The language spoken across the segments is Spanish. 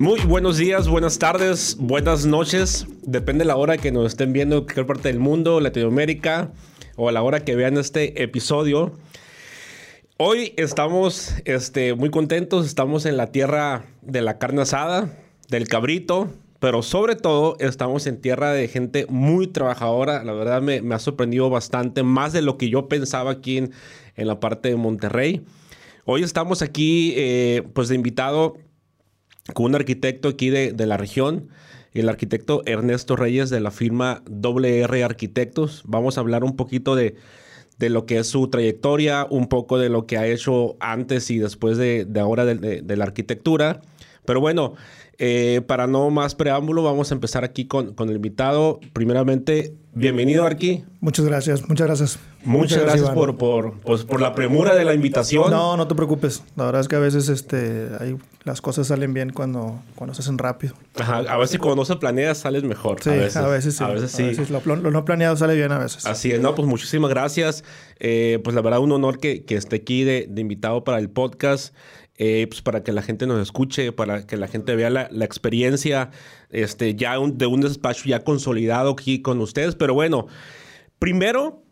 Muy buenos días, buenas tardes, buenas noches. Depende de la hora que nos estén viendo en cualquier parte del mundo, Latinoamérica, o a la hora que vean este episodio. Hoy estamos este, muy contentos, estamos en la tierra de la carne asada, del cabrito, pero sobre todo estamos en tierra de gente muy trabajadora. La verdad me, ha sorprendido bastante, más de lo que yo pensaba aquí en, la parte de Monterrey. Hoy estamos aquí, eh, pues de invitado con un arquitecto aquí de, de, la región, el arquitecto Ernesto Reyes de la firma WR Arquitectos. Vamos a hablar un poquito de, de lo que es su trayectoria, un poco de lo que ha hecho antes y después de, ahora de, de, la arquitectura. Pero bueno, eh, para no más preámbulo, vamos a empezar aquí con, con el invitado. Primeramente, bienvenido aquí. Muchas gracias, muchas gracias. Muchas, gracias, por, por, pues, por la premura de la invitación. No, no te preocupes. La verdad es que a veces este, hay, las cosas salen bien cuando, cuando se hacen rápido. Ajá, a veces cuando no se planea sales mejor. Sí, a veces, a veces sí. A veces sí. lo, no planeado sale bien a veces. Así es, no, pues muchísimas gracias. Eh, pues la verdad, un honor que, que esté aquí de, de invitado para el podcast. Eh, pues para que la gente nos escuche, para que la gente vea la, experiencia este, ya de un despacho ya consolidado aquí con ustedes. Pero bueno, primero,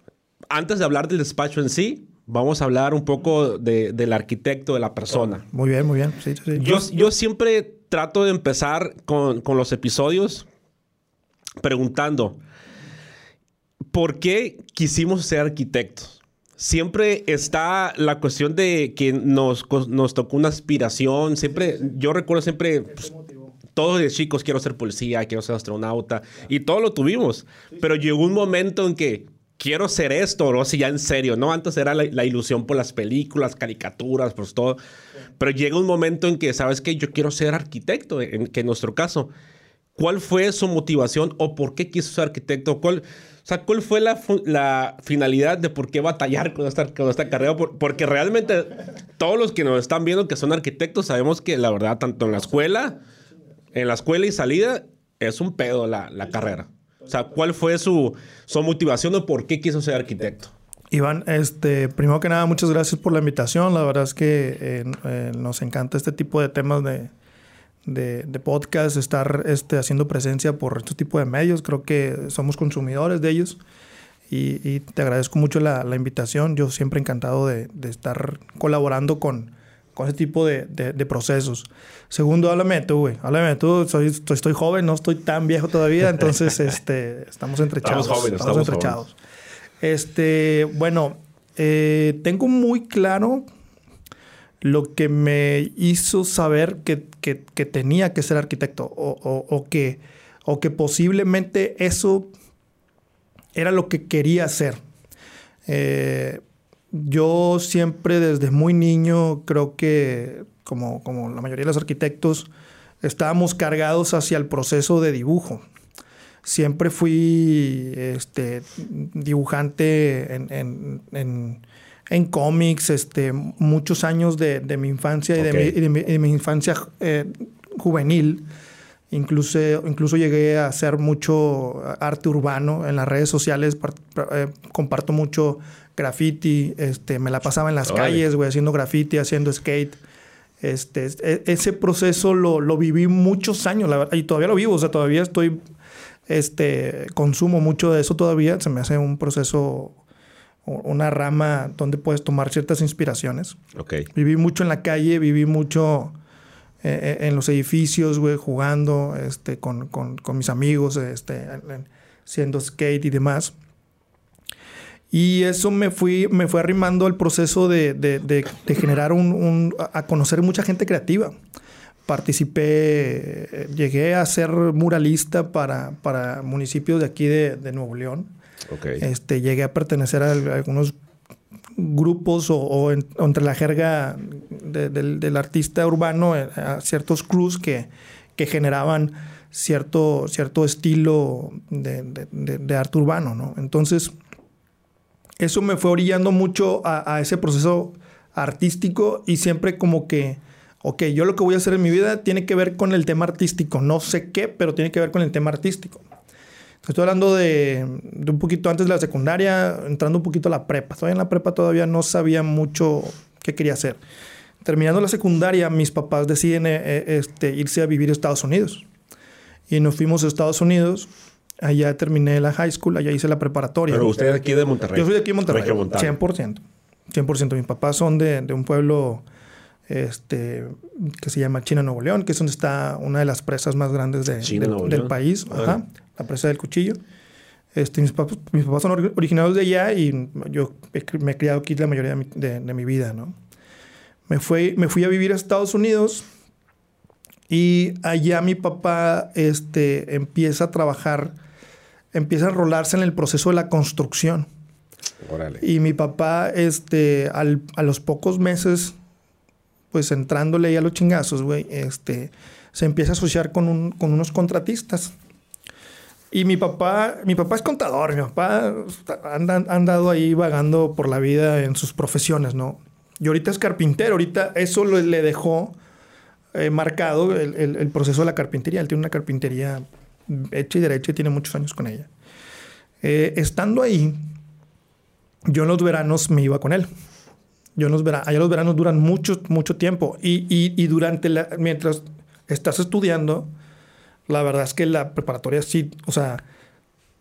antes de hablar del despacho en sí, vamos a hablar un poco del arquitecto, de la persona. Muy bien, muy bien. Yo, yo siempre trato de empezar con, con los episodios preguntando, ¿por qué quisimos ser arquitectos? siempre está la cuestión de que nos, nos tocó una aspiración. Siempre, yo recuerdo siempre, pues, todos de chicos, quiero ser policía, quiero ser astronauta, y todo lo tuvimos. Pero llegó un momento en que quiero ser esto, ¿no? Si ya en serio, ¿no? Antes era la, ilusión por las películas, caricaturas, pues todo. Pero llega un momento en que, ¿sabes qué? Yo quiero ser arquitecto, en, que en nuestro caso. ¿Cuál fue su motivación o por qué quiso ser arquitecto? ¿Cuál, o sea, ¿cuál fue la, finalidad de por qué batallar con esta, con esta carrera? porque realmente todos los que nos están viendo que son arquitectos sabemos que la verdad, tanto en la escuela, en la escuela y salida, es un pedo la, carrera. O sea, ¿cuál fue su, su motivación o por qué quiso ser arquitecto? Iván, este, primero que nada, muchas gracias por la invitación. La verdad es que eh, eh, nos encanta este tipo de temas de, de, podcast, estar este, haciendo presencia por este tipo de medios. Creo que somos consumidores de ellos. Y, te agradezco mucho la, invitación. Yo siempre encantado de, estar colaborando con, con ese tipo de, procesos. Segundo, háblame tú, güey. Háblame tú. Soy, estoy, joven, no estoy tan viejo todavía, entonces este, estamos entrechados. Estamos jóvenes, estamos, entrechados. Este, bueno, eh, tengo muy claro lo que me hizo saber que, tenía que ser arquitecto o, que, o que posiblemente eso era lo que quería hacer. Eh, yo siempre desde muy niño creo que, como, como la mayoría de los arquitectos, estábamos cargados hacia el proceso de dibujo. Siempre fui este, dibujante en en cómics, este, muchos años de, mi infancia y, de mi, infancia eh, juvenil. Incluso, incluso llegué a hacer mucho arte urbano en las redes sociales. Eh, comparto mucho graffiti. Este, me la pasaba en las calles, güey, haciendo graffiti, haciendo skate. Este, e, ese proceso lo, lo, viví muchos años, la verdad, y todavía lo vivo. O sea, todavía estoy, este, consumo mucho de eso todavía. Se me hace un proceso una rama donde puedes tomar ciertas inspiraciones. Okay. Viví mucho en la calle, viví mucho eh, eh, en los edificios, güey, jugando este, con, mis amigos, este, haciendo skate y demás. Y eso me, fui, me fue arrimando al proceso de, generar un, a conocer mucha gente creativa. Participé, llegué a ser muralista para, para municipios de aquí de Nuevo León este, llegué a pertenecer a, algunos grupos o, entre la jerga del, artista urbano eh, a ciertos crews que, que generaban cierto, cierto estilo de, arte urbano, ¿no? Entonces, eso me fue orillando mucho a, ese proceso artístico y siempre como que, ok, yo lo que voy a hacer en mi vida tiene que ver con el tema artístico, no sé qué, pero tiene que ver con el tema artístico. Estoy hablando de, un poquito antes de la secundaria, entrando un poquito a la prepa. Todavía en la prepa todavía no sabía mucho qué quería hacer. terminando la secundaria, mis papás deciden eh, eh, este, irse a vivir a Estados Unidos. Y nos fuimos a Estados Unidos. Allá terminé la high school, allá hice la preparatoria. Pero usted es aquí de Monterrey. Yo soy de aquí de Monterrey. Regiomontano. 100%. 100%. Mis papás son de, de un pueblo este, que se llama China Nuevo León, que es donde está una de las presas más grandes de- China, de- Nuevo del país. Ajá, la presa del cuchillo. Este, mis, papás, mis papás son ori- originarios de allá y yo he me he criado aquí la mayoría de mi, de- de mi vida, ¿no? Me fui, me fui a vivir a Estados Unidos y allá mi papá este, empieza a trabajar, empieza a enrolarse en el proceso de la construcción. Órale. Y mi papá, este, al- a los pocos meses, pues entrándole ahí a los chingazos, güey, este, se empieza a asociar con, un- con unos contratistas. Y mi papá, mi papá es contador, mi papá ha andado ahí vagando por la vida en sus profesiones, ¿no? Y ahorita es carpintero, ahorita eso lo- le dejó eh, marcado el, el- el proceso de la carpintería. Él tiene una carpintería hecha y derecha y tiene muchos años con ella. Eh, estando ahí, yo en los veranos me iba con él. Yo en los veranos, allá los veranos duran mucho, mucho tiempo. Y, y- y durante la, mientras estás estudiando, la verdad es que la preparatoria sí, o sea,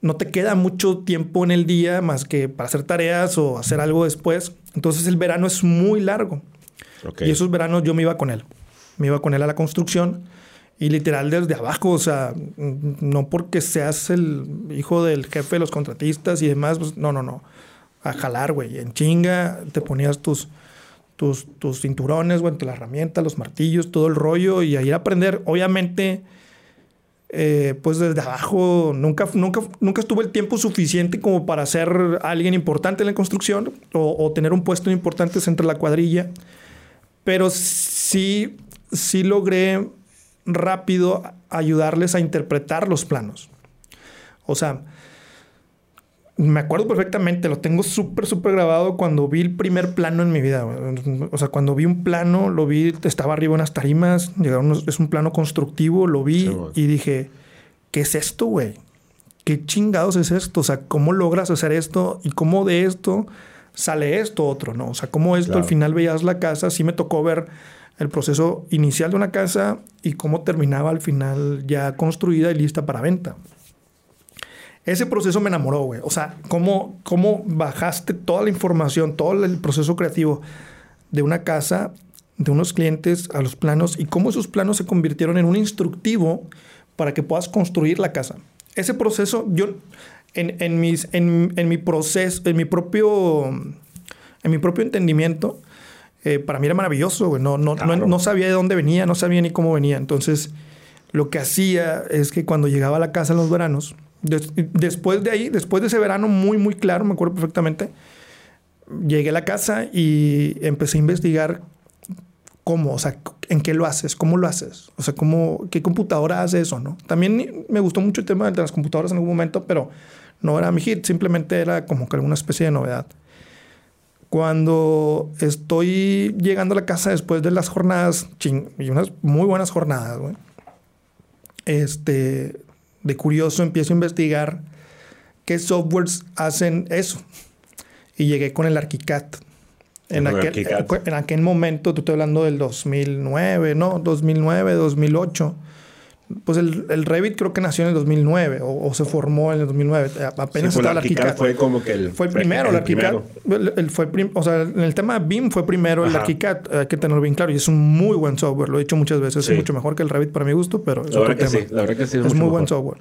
no te queda mucho tiempo en el día más que para hacer tareas o hacer algo después. Entonces el verano es muy largo. Y esos veranos yo me iba con él. Me iba con él a la construcción y literal desde abajo, o sea, no porque seas el hijo del jefe de los contratistas y demás, pues, no, no, no. A jalar, güey. En chinga te ponías tus, tus, tus cinturones, güey, las herramientas, los martillos, todo el rollo y a ir a aprender. Obviamente, eh, pues desde abajo nunca, nunca, nunca estuvo el tiempo suficiente como para ser alguien importante en la construcción o, o tener un puesto importante entre la cuadrilla. Pero sí, sí logré rápido ayudarles a interpretar los planos. O sea, me acuerdo perfectamente, lo tengo súper, súper grabado cuando vi el primer plano en mi vida. O sea, cuando vi un plano, lo vi, estaba arriba unas tarimas, llegaron unos- es un plano constructivo, lo vi Sí, y dije, ¿qué es esto, güey? ¿Qué chingados es esto? O sea, ¿cómo logras hacer esto? ¿Y cómo de esto sale esto otro, no? O sea, ¿cómo esto Claro. al final veías la casa? Sí me tocó ver el proceso inicial de una casa y cómo terminaba al final ya construida y lista para venta. Ese proceso me enamoró, güey. O sea, cómo, cómo bajaste toda la información, todo el proceso creativo de una casa, de unos clientes a los planos y cómo esos planos se convirtieron en un instructivo para que puedas construir la casa. Ese proceso, yo, en, en mis, en, en mi proceso, en mi propio, en mi propio entendimiento, eh, para mí era maravilloso, güey. No, no, no- sabía de dónde venía, no sabía ni cómo venía. Entonces, lo que hacía es que cuando llegaba a la casa en los veranos, des- después de ahí, después de ese verano muy, muy claro, me acuerdo perfectamente, llegué a la casa y empecé a investigar cómo, o sea, en qué lo haces, cómo lo haces, o sea, cómo, qué computadora hace eso, ¿no? También me gustó mucho el tema de las computadoras en algún momento, pero no era mi hit, simplemente era como que alguna especie de novedad. Cuando estoy llegando a la casa después de las jornadas, ching, y unas muy buenas jornadas, güey, este, de curioso empiezo a investigar qué softwares hacen eso. Y llegué con el ArchiCAD. En el aquel, ArchiCAD. en aquel momento, tú estoy hablando del 2009, ¿no? 2009, 2008. Pues el, el Revit creo que nació en el 2009 o, o se formó en el 2009. Apenas Sí, estaba el ArchiCAD fue como que el... Fue el primero, el, ArchiCAD. El, el fue prim- o sea, en el tema BIM fue primero el. ArchiCAD. Hay que tenerlo bien claro. Y es un muy buen software. Lo he dicho muchas veces. Sí. Es mucho mejor que el Revit para mi gusto, pero es La otro tema. sí, la verdad que sí. Es mucho muy buen software.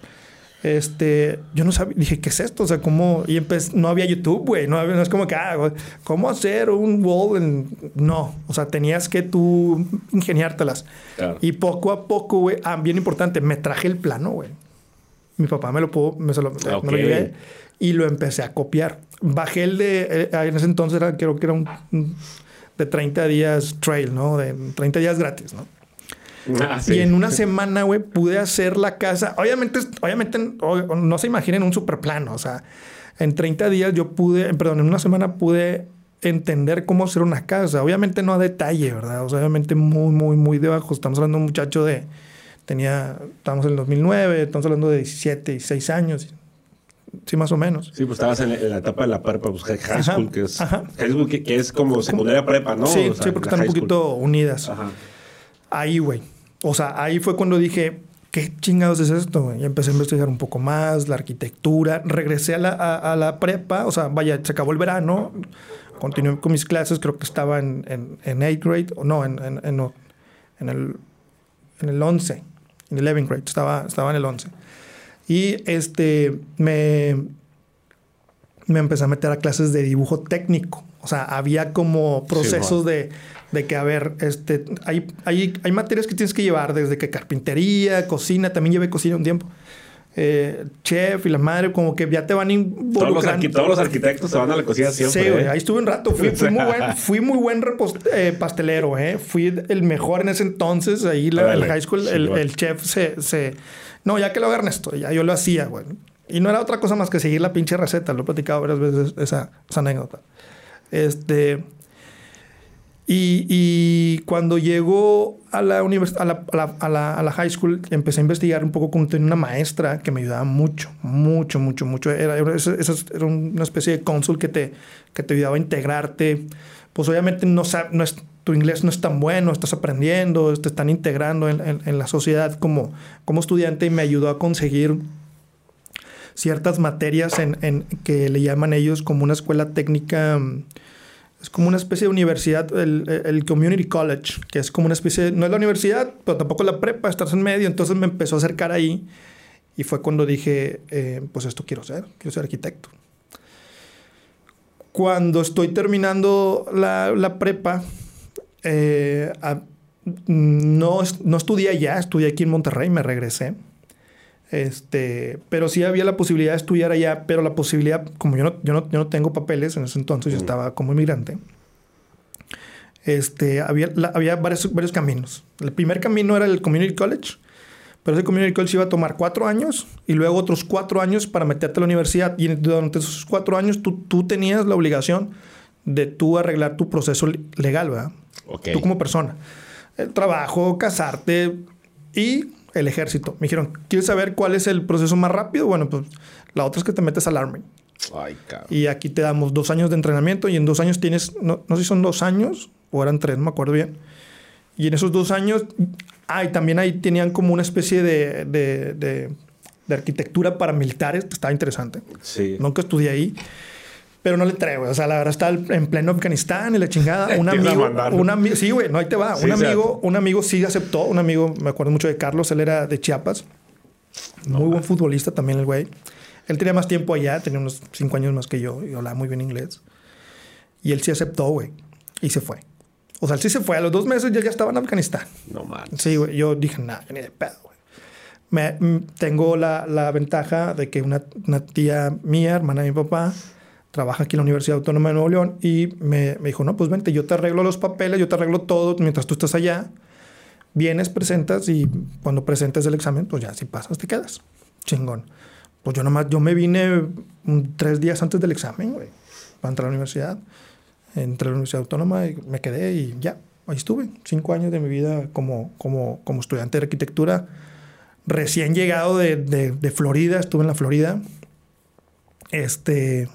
Este, yo no sabía, dije, ¿qué es esto? O sea, ¿cómo? Y empecé, no había YouTube, güey. No, había- no es como que, ah, ¿cómo hacer un wall? en-? No, o sea, tenías que tú ingeniártelas. Claro. Y poco a poco, güey, ah, bien importante, me traje el plano, güey. Mi papá me lo pudo, me, se lo, me lo y lo empecé a copiar. Bajé el de, eh, en ese entonces era, creo que era un de 30 días trail, ¿no? De 30 días gratis, ¿no? Ah, sí. Y en una semana, güey, pude hacer la casa. Obviamente, obviamente no se imaginen un super plano. O sea, en 30 días yo pude, perdón, en una semana pude entender cómo hacer una casa. Obviamente no a detalle, ¿verdad? O sea, obviamente muy, muy, muy debajo. Estamos hablando de un muchacho de, tenía, estamos en el 2009, estamos hablando de 17, 16 años. Sí, más o menos. Sí, pues estabas en, la etapa de la prepa, pues high school, que es, high school que, es como secundaria prepa, ¿no? Sí, sí, porque están un poquito unidas. Ajá. Ahí, güey. O sea, ahí fue cuando dije, ¿qué chingados es esto? Y empecé a investigar un poco más, la arquitectura. Regresé a la, a, la prepa, o sea, vaya, se acabó el verano. Continué con mis clases, creo que estaba en, en, en 8th grade, o no, en, en, en, en, el, en el 11, en el 11th grade, estaba, estaba en el 11. Y este, me, me empecé a meter a clases de dibujo técnico. O sea, había como procesos de de que, a ver, este, hay, hay, hay materias que tienes que llevar, desde que carpintería, cocina, también llevé cocina un tiempo. Eh, chef y la madre, como que ya te van involucrando. Todos los, todos los arquitectos se van a la cocina siempre. Sí, ¿eh? ahí estuve un rato. Fui, muy buen, fui muy buen eh, pastelero, ¿eh? Fui el mejor en ese entonces. Ahí la, high school, el, el, chef se, se... No, ya que lo haga Ernesto, ya yo lo hacía, güey. Y no era otra cosa más que seguir la pinche receta. Lo he platicado varias veces esa, esa anécdota. Este... Y, cuando llegó a la, a la, a, la, a, la, high school, empecé a investigar un poco con una maestra que me ayudaba mucho, mucho, mucho, mucho. Era, era, era una especie de cónsul que te, que te ayudaba a integrarte. Pues obviamente no, es, tu inglés no es tan bueno, estás aprendiendo, te están integrando en, en, la sociedad como, como estudiante y me ayudó a conseguir ciertas materias en, en, que le llaman ellos como una escuela técnica es como una especie de universidad, el, Community College, que es como una especie, no es la universidad, pero tampoco la prepa, estás en medio, entonces me empezó a acercar ahí y fue cuando dije, eh, pues esto quiero ser, quiero ser arquitecto. Cuando estoy terminando la, prepa, eh, no, no estudié allá, estudié aquí en Monterrey, me regresé. Este, pero sí había la posibilidad de estudiar allá, pero la posibilidad, como yo no, yo no, yo no tengo papeles en ese entonces, yo estaba como inmigrante. Este, había, había varios, varios caminos. El primer camino era el Community College, pero ese Community College iba a tomar cuatro años y luego otros cuatro años para meterte a la universidad. Y durante esos cuatro años tú, tú tenías la obligación de tú arreglar tu proceso legal, ¿verdad? Tú como persona. El trabajo, casarte y el ejército. Me dijeron, ¿quieres saber cuál es el proceso más rápido? Bueno, pues la otra es que te metes al Army. Ay, cabrón. Y aquí te damos dos años de entrenamiento y en dos años tienes, no, sé si son dos años o eran tres, no me acuerdo bien. Y en esos dos años, ah, y también ahí tenían como una especie de, de, de, de arquitectura para militares, estaba interesante. Sí. Nunca estudié ahí. Pero no le traigo, O sea, la verdad está en pleno Afganistán y la chingada. Un amigo, un amigo, sí, güey, no, ahí te va. un amigo, un amigo sí aceptó. Un amigo, me acuerdo mucho de Carlos, él era de Chiapas. Muy buen futbolista también el güey. Él tenía más tiempo allá, tenía unos cinco años más que yo y hablaba muy bien inglés. Y él sí aceptó, güey. Y se fue. O sea, él sí se fue. A los dos meses ya, ya estaba en Afganistán. No mames. Sí, güey. Yo dije, nada, ni de pedo, güey. Me, mm, tengo la, la, ventaja de que una, una tía mía, hermana de mi papá, trabaja aquí en la Universidad Autónoma de Nuevo León y me, me, dijo, no, pues vente, yo te arreglo los papeles, yo te arreglo todo mientras tú estás allá. Vienes, presentas y cuando presentes el examen, pues ya si pasas te quedas. Chingón. Pues yo nomás, yo me vine tres días antes del examen, güey, para entrar a la universidad. Entré a la Universidad Autónoma y me quedé y ya, ahí estuve. Cinco años de mi vida como, como, como estudiante de arquitectura. Recién llegado de, de, de Florida, estuve en la Florida. Este,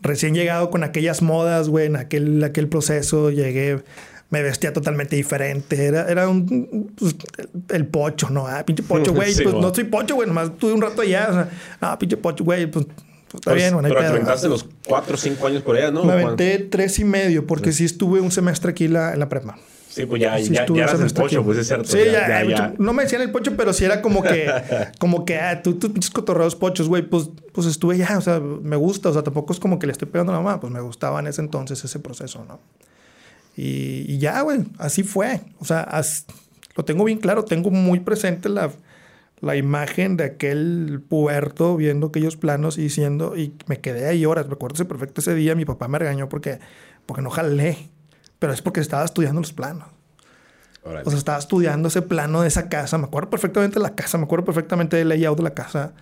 recién llegado con aquellas modas, güey, en aquel, aquel proceso, llegué, me vestía totalmente diferente. Era, era un, pues, el pocho, ¿no? Ah, pinche pocho, güey. pues no soy pocho, güey, nomás tuve un rato allá. O sea, ah, pinche pocho, güey, pues, pues está pues, bien, bueno, Pero te aventaste los cuatro o cinco años por allá, ¿no? Me aventé tres y medio, porque sí estuve un semestre aquí la, en la prepa. Sí, pues ya, ya, ya eras el pocho, pues es cierto. Sí, ya, ya, No me decían el pocho, pero sí era como que, como que, ah, tú, tú pinches cotorreos pochos, güey, pues, pues estuve ya, o sea, me gusta, o sea, tampoco es como que le estoy pegando a la mamá, pues me gustaba en ese entonces ese proceso, ¿no? Y, y ya, güey, así fue. O sea, lo tengo bien claro, tengo muy presente la, la imagen de aquel puerto viendo aquellos planos y diciendo, y me quedé ahí horas, recuerdo perfecto ese día, mi papá me regañó porque, porque no jalé pero es porque estaba estudiando los planos. O sea, estaba estudiando ese plano de esa casa. Me acuerdo perfectamente de la casa, me acuerdo perfectamente del layout de la casa.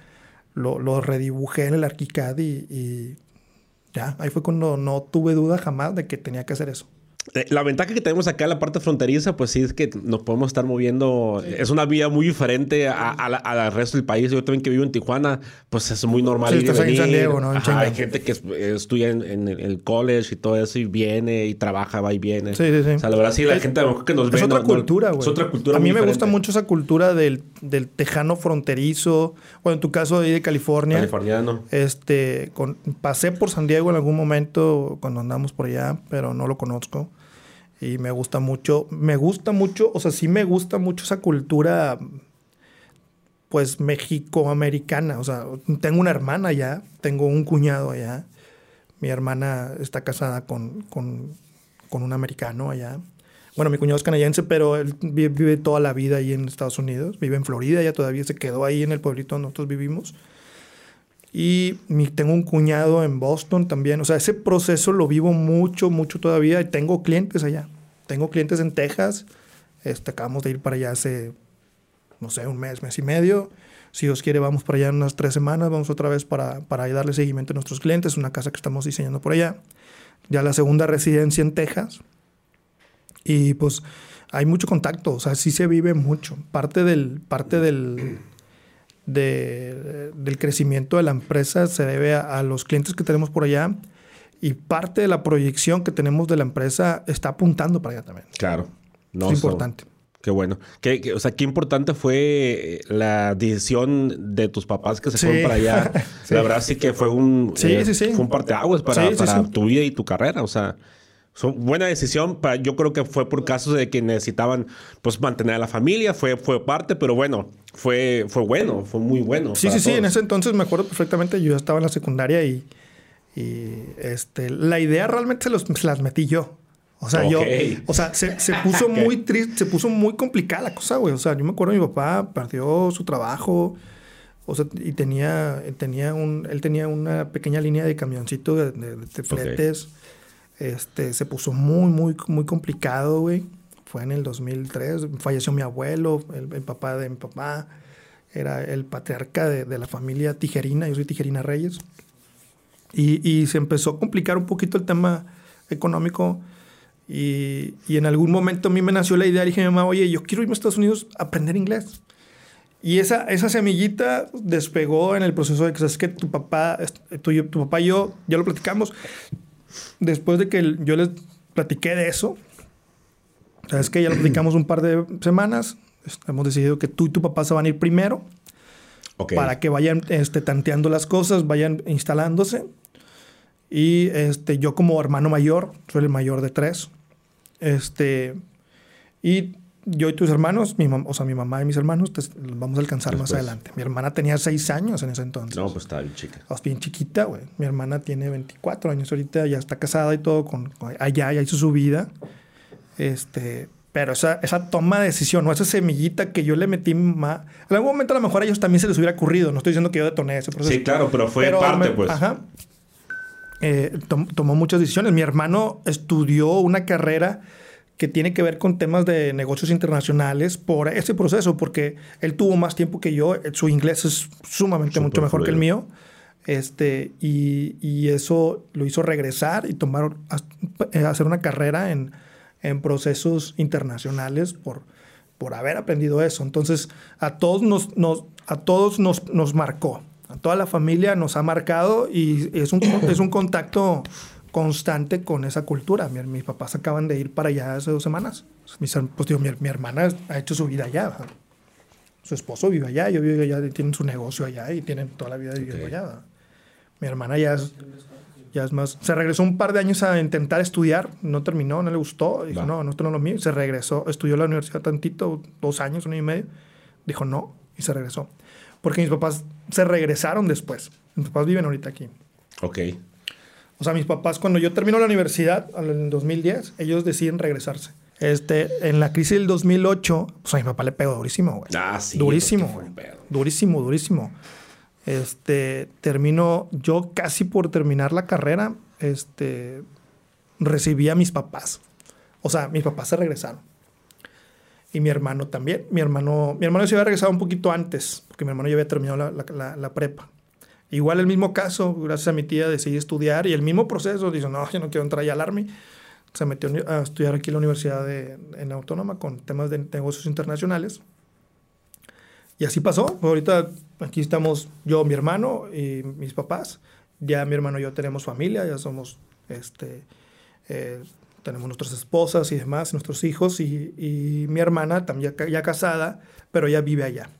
Lo, lo redibujé en el ArchiCAD y, y, ya, ahí fue cuando no tuve duda jamás de que tenía que hacer eso. Eh, la ventaja que tenemos acá en la parte fronteriza, pues sí es que nos podemos estar moviendo. Es una vida muy diferente al resto del país. Yo también que vivo en Tijuana, pues es muy normal. Sí, estás en San Diego, ¿no? hay gente que estudia en, el college y todo eso y viene y trabaja, va y viene. Sí, sí, sí. O sea, la verdad sí, la gente que nos ve... Es otra cultura, güey. Es otra cultura A mí me gusta mucho esa cultura del, del tejano fronterizo. Bueno, en tu caso de California. Californiano. Este, con, pasé por San Diego en algún momento cuando andamos por allá, pero no lo conozco. Y me gusta mucho, me gusta mucho, o sea, sí me gusta mucho esa cultura, pues, mexicoamericana. O sea, tengo una hermana allá, tengo un cuñado allá. Mi hermana está casada con, con, con un americano allá. Bueno, mi cuñado es canadiense, pero él vive, toda la vida ahí en Estados Unidos. Vive en Florida, ya todavía se quedó ahí en el pueblito donde nosotros vivimos. Y tengo un cuñado en Boston también. O sea, ese proceso lo vivo mucho, mucho todavía. Y tengo clientes allá. Tengo clientes en Texas. Este, acabamos de ir para allá hace, no sé, un mes, mes y medio. Si Dios quiere, vamos para allá en unas tres semanas. Vamos otra vez para, para darle seguimiento a nuestros clientes. Una casa que estamos diseñando por allá. Ya la segunda residencia en Texas. Y pues hay mucho contacto. O sea, sí se vive mucho. Parte del, parte del de, del crecimiento de la empresa se debe a, los clientes que tenemos por allá y parte de la proyección que tenemos de la empresa está apuntando para allá también. Claro. No, es importante. qué bueno. ¿Qué, o sea, qué importante fue la decisión de tus papás que se fueron para allá. La verdad sí que fue un, sí, eh, sí, Fue un parteaguas para, para tu vida y tu carrera. O sea, buena decisión. Para, yo creo que fue por casos de que necesitaban pues mantener a la familia. Fue, fue parte, pero bueno, fue, fue bueno, fue muy bueno. Sí, sí, sí. En ese entonces me acuerdo perfectamente. Yo estaba en la secundaria y, y este, la idea realmente se, los, se las metí yo. O sea, yo, o sea, se, se puso muy triste, se puso muy complicada la cosa, güey. O sea, yo me acuerdo mi papá perdió su trabajo. O sea, y tenía, tenía un, él tenía una pequeña línea de camioncito de, de, fletes. Este, se puso muy, muy, muy complicado, güey. Fue en el 2003. Falleció mi abuelo, el, papá de mi papá. Era el patriarca de, la familia Tijerina. Yo soy Tijerina Reyes. Y, y, se empezó a complicar un poquito el tema económico. Y, y, en algún momento a mí me nació la idea. Dije a mi mamá, oye, yo quiero irme a Estados Unidos a aprender inglés. Y esa, esa semillita despegó en el proceso de que, ¿sabes que Tu papá, tu, tu papá y yo, ya lo platicamos, después de que yo les platiqué de eso, sabes que ya lo platicamos un par de semanas, hemos decidido que tú y tu papá se van a ir primero para que vayan este, tanteando las cosas, vayan instalándose. Y este, yo como hermano mayor, soy el mayor de tres, este, y yo y tus hermanos, mi o sea, mi mamá y mis hermanos, te, vamos a alcanzar más adelante. Mi hermana tenía seis años en ese entonces. No, pues estaba bien chica. Pues bien chiquita, güey. Mi hermana tiene 24 años ahorita, ya está casada y todo, con, allá ya hizo su vida. Este, pero esa, esa toma de decisión, ¿no? esa semillita que yo le metí más. En algún momento a lo mejor a ellos también se les hubiera ocurrido. No estoy diciendo que yo detoné ese proceso. Sí, claro, pero fue parte, pues. Ajá. Eh, tomó muchas decisiones. Mi hermano estudió una carrera que tiene que ver con temas de negocios internacionales por ese proceso, porque él tuvo más tiempo que yo, su inglés es sumamente mucho mejor que el mío, este, y, y, eso lo hizo regresar y tomar, eh, hacer una carrera en, en procesos internacionales por, por haber aprendido eso. Entonces, a todos nos, nos, a todos nos, nos marcó, a toda la familia nos ha marcado y es un, es un contacto constante con esa cultura. mis papás acaban de ir para allá hace dos semanas. Mis, pues digo, mi, hermana ha hecho su vida allá. Su esposo vive allá, yo vivo allá, tienen su negocio allá y tienen toda la vida viviendo allá. Mi hermana ya es, ya es más... Se regresó un par de años a intentar estudiar, no terminó, no le gustó. Dijo, no, no, esto no es lo mío. Se regresó, estudió en la universidad tantito, dos años, un año y medio. Dijo, no, y se regresó. Porque mis papás se regresaron después. Mis papás viven ahorita aquí. Ok. O sea, mis papás, cuando yo termino la universidad, en 2010, ellos deciden regresarse. Este, en la crisis del 2008, pues a mi papá le pegó durísimo, güey. Ah, sí. Durísimo, güey. Durísimo, durísimo. Este, termino, yo casi por terminar la carrera, este, recibí a mis papás. O sea, mis papás se regresaron. Y mi hermano también. Mi hermano, mi hermano se había regresado un poquito antes, porque mi hermano ya había terminado la, la, la prepa. Igual el mismo caso, gracias a mi tía decidí estudiar y el mismo proceso, dice, no, yo no quiero entrar ya al Army. se metió a estudiar aquí en la Universidad de, en Autónoma con temas de negocios internacionales. Y así pasó. Ahorita aquí estamos yo, mi hermano y mis papás. Ya mi hermano y yo tenemos familia, ya somos, este, eh, tenemos nuestras esposas y demás, nuestros hijos y, y mi hermana también ya, ya, casada, pero ella vive allá.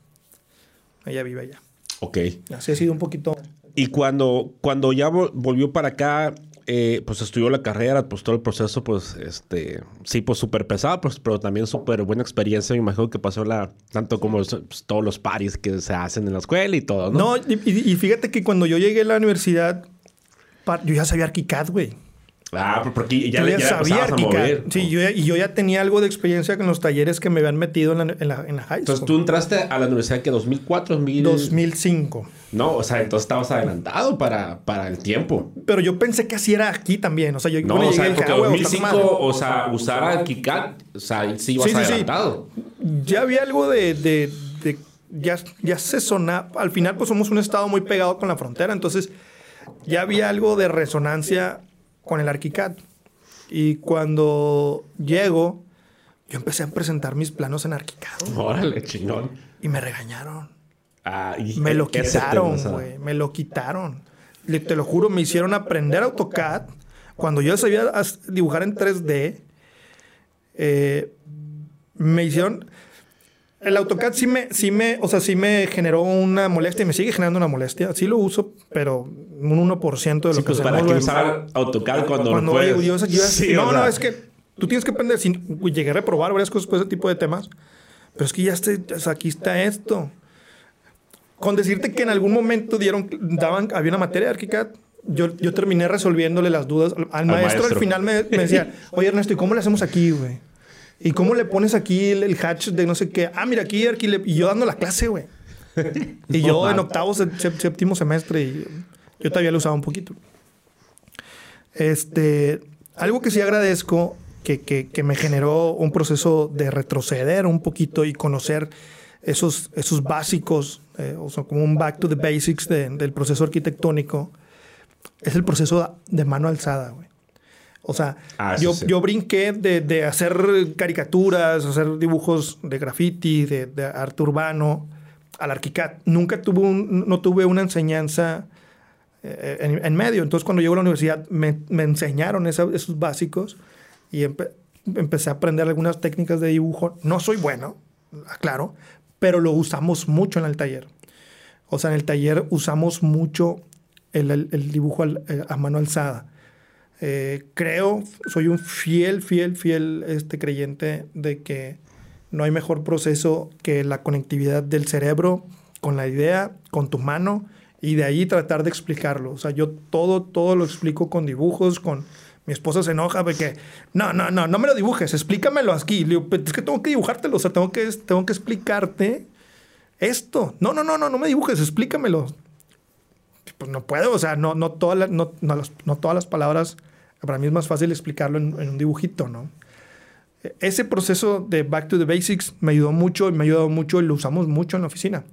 Ella vive allá. Ok. Así ha sido un poquito. Y cuando, cuando ya volvió para acá, eh, pues estudió la carrera, pues todo el proceso, pues, este, sí, pues súper pesado, pues, pero también súper buena experiencia. Me imagino que pasó la, tanto como pues, todos los paris que se hacen en la escuela y todo, ¿no? No, y, y fíjate que cuando yo llegué a la universidad, yo ya sabía ArchiCAD, güey. Ah, porque ya, ya, ya sabía a mover. Sí, yo ya, y yo ya tenía algo de experiencia con los talleres que me habían metido en la, en la, en la high Entonces, ¿tú entraste a la universidad que 2004, 2000... 2005. No, o sea, entonces estabas adelantado para, para el tiempo. Pero yo pensé que así era aquí también. O sea, yo no, o sea, porque en 2005, o sea, usar ArchiCAD, o sea, sí ibas sí, sí, adelantado. Sí. Ya había algo de... de, de ya, ya se sonaba... Al final, pues somos un estado muy pegado con la frontera. Entonces, ya había algo de resonancia con el ArchiCAD. Y cuando llego, yo empecé a presentar mis planos en ArchiCAD. Órale, chingón. Y me regañaron. Ah, y me lo quitaron, güey. Me lo quitaron. Te lo juro, me hicieron aprender AutoCAD. Cuando yo sabía dibujar en 3D, eh, me hicieron el AutoCAD sí me, sí me, o sea, sí me generó una molestia y me sigue generando una molestia. Sí lo uso, pero un 1% de lo sí, que pues para que usar AutoCAD cuando, cuando no puedes. Yo, yo, yo, sí, no, no, es que tú tienes que aprender. Si, llegué a reprobar varias cosas por ese tipo de temas, pero es que ya esté, o sea, aquí está esto. Con decirte que en algún momento dieron, daban, había una materia de ArchiCAD yo, yo, terminé resolviéndole las dudas al, al maestro, maestro. Al final me, me decía, oye Ernesto, ¿y cómo le hacemos aquí, güey? ¿Y cómo le pones aquí el, el, hatch de no sé qué? Ah, mira, aquí, aquí le... y yo dando la clase, güey. y yo en octavo, séptimo semestre, y yo todavía lo usaba un poquito. Este, algo que sí agradezco, que, que, que, me generó un proceso de retroceder un poquito y conocer esos, esos básicos, eh, o sea, como un back to the basics de, del proceso arquitectónico, es el proceso de mano alzada, güey. O sea, ah, yo, sí. yo brinqué de, de, hacer caricaturas, hacer dibujos de graffiti, de, de arte urbano, al ArchiCAD. Nunca tuve un, no tuve una enseñanza eh, en, en, medio. Entonces, cuando llego a la universidad, me, me enseñaron esa, esos básicos y empe, empecé a aprender algunas técnicas de dibujo. No soy bueno, claro, pero lo usamos mucho en el taller. O sea, en el taller usamos mucho el, el, el dibujo al, eh, a mano alzada. Eh, creo, soy un fiel, fiel, fiel este, creyente de que no hay mejor proceso que la conectividad del cerebro con la idea, con tu mano, y de ahí tratar de explicarlo. O sea, yo todo, todo lo explico con dibujos, con... Mi esposa se enoja porque, no, no, no, no me lo dibujes, explícamelo aquí. Digo, es que tengo que dibujártelo, o sea, tengo que, tengo que explicarte esto. No, no, no, no, no me dibujes, explícamelo pues no puedo, o sea, no, no, todas, no, no, no, todas las palabras, para mí es más fácil explicarlo en, en, un dibujito, ¿no? Ese proceso de Back to the Basics me ayudó mucho y me ha ayudado mucho y lo usamos mucho en la oficina.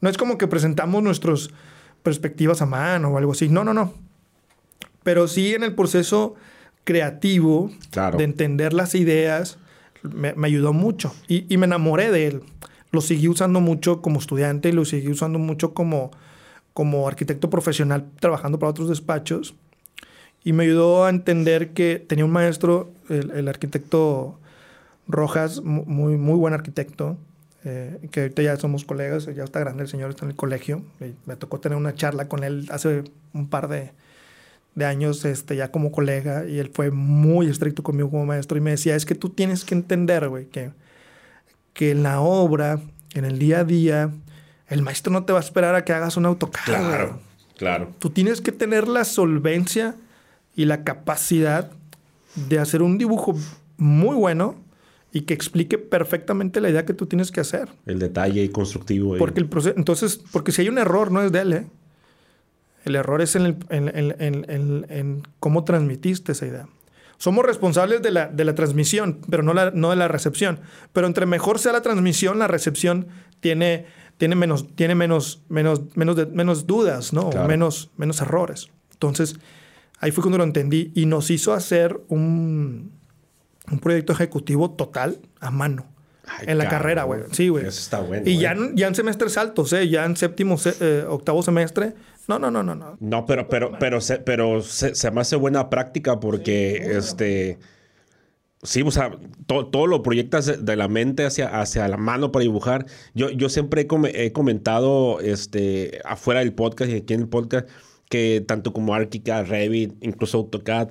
No es como que presentamos nuestras perspectivas a mano o algo así, no, no, no. Pero sí en el proceso creativo claro. de entender las ideas, me, me ayudó mucho y, y, me enamoré de él. Lo seguí usando mucho como estudiante y lo seguí usando mucho como, como arquitecto profesional trabajando para otros despachos y me ayudó a entender que tenía un maestro, el, el arquitecto Rojas, muy, muy buen arquitecto, eh, que ahorita ya somos colegas, ya está grande el señor, está en el colegio. me tocó tener una charla con él hace un par de, de años este, ya como colega y él fue muy estricto conmigo como maestro y me decía, es que tú tienes que entender, güey, que, que en la obra, en el día a día, el maestro no te va a esperar a que hagas un AutoCAD. Claro, claro. Tú tienes que tener la solvencia y la capacidad de hacer un dibujo muy bueno y que explique perfectamente la idea que tú tienes que hacer. El detalle constructivo. Porque el proceso, entonces, porque si hay un error, no es de él, ¿eh? El error es en, el, en, en, en, cómo transmitiste esa idea. Somos responsables de la, de la transmisión, pero no, la, no de la recepción. Pero entre mejor sea la transmisión, la recepción tiene tiene menos, tiene menos, menos, menos, de, menos dudas, ¿no? Claro. Menos, menos errores. Entonces, ahí fue cuando lo entendí y nos hizo hacer un, un proyecto ejecutivo total a mano. Ay, en la cabrón. carrera, güey. Sí, güey. Eso está bueno, Y eh. ya, en- ya en semestres altos, ¿eh? Ya en séptimo, se- eh, octavo semestre. No, no, no, no, no. No, pero, pero, pero, se, pero se, se me hace buena práctica porque, este, sí, o sea, to- todo lo proyectas de, de la mente hacia, hacia la mano para dibujar. Yo, yo siempre he, he comentado, este, afuera del podcast y aquí en el podcast, que tanto como ArchiCAD, Revit, incluso AutoCAD,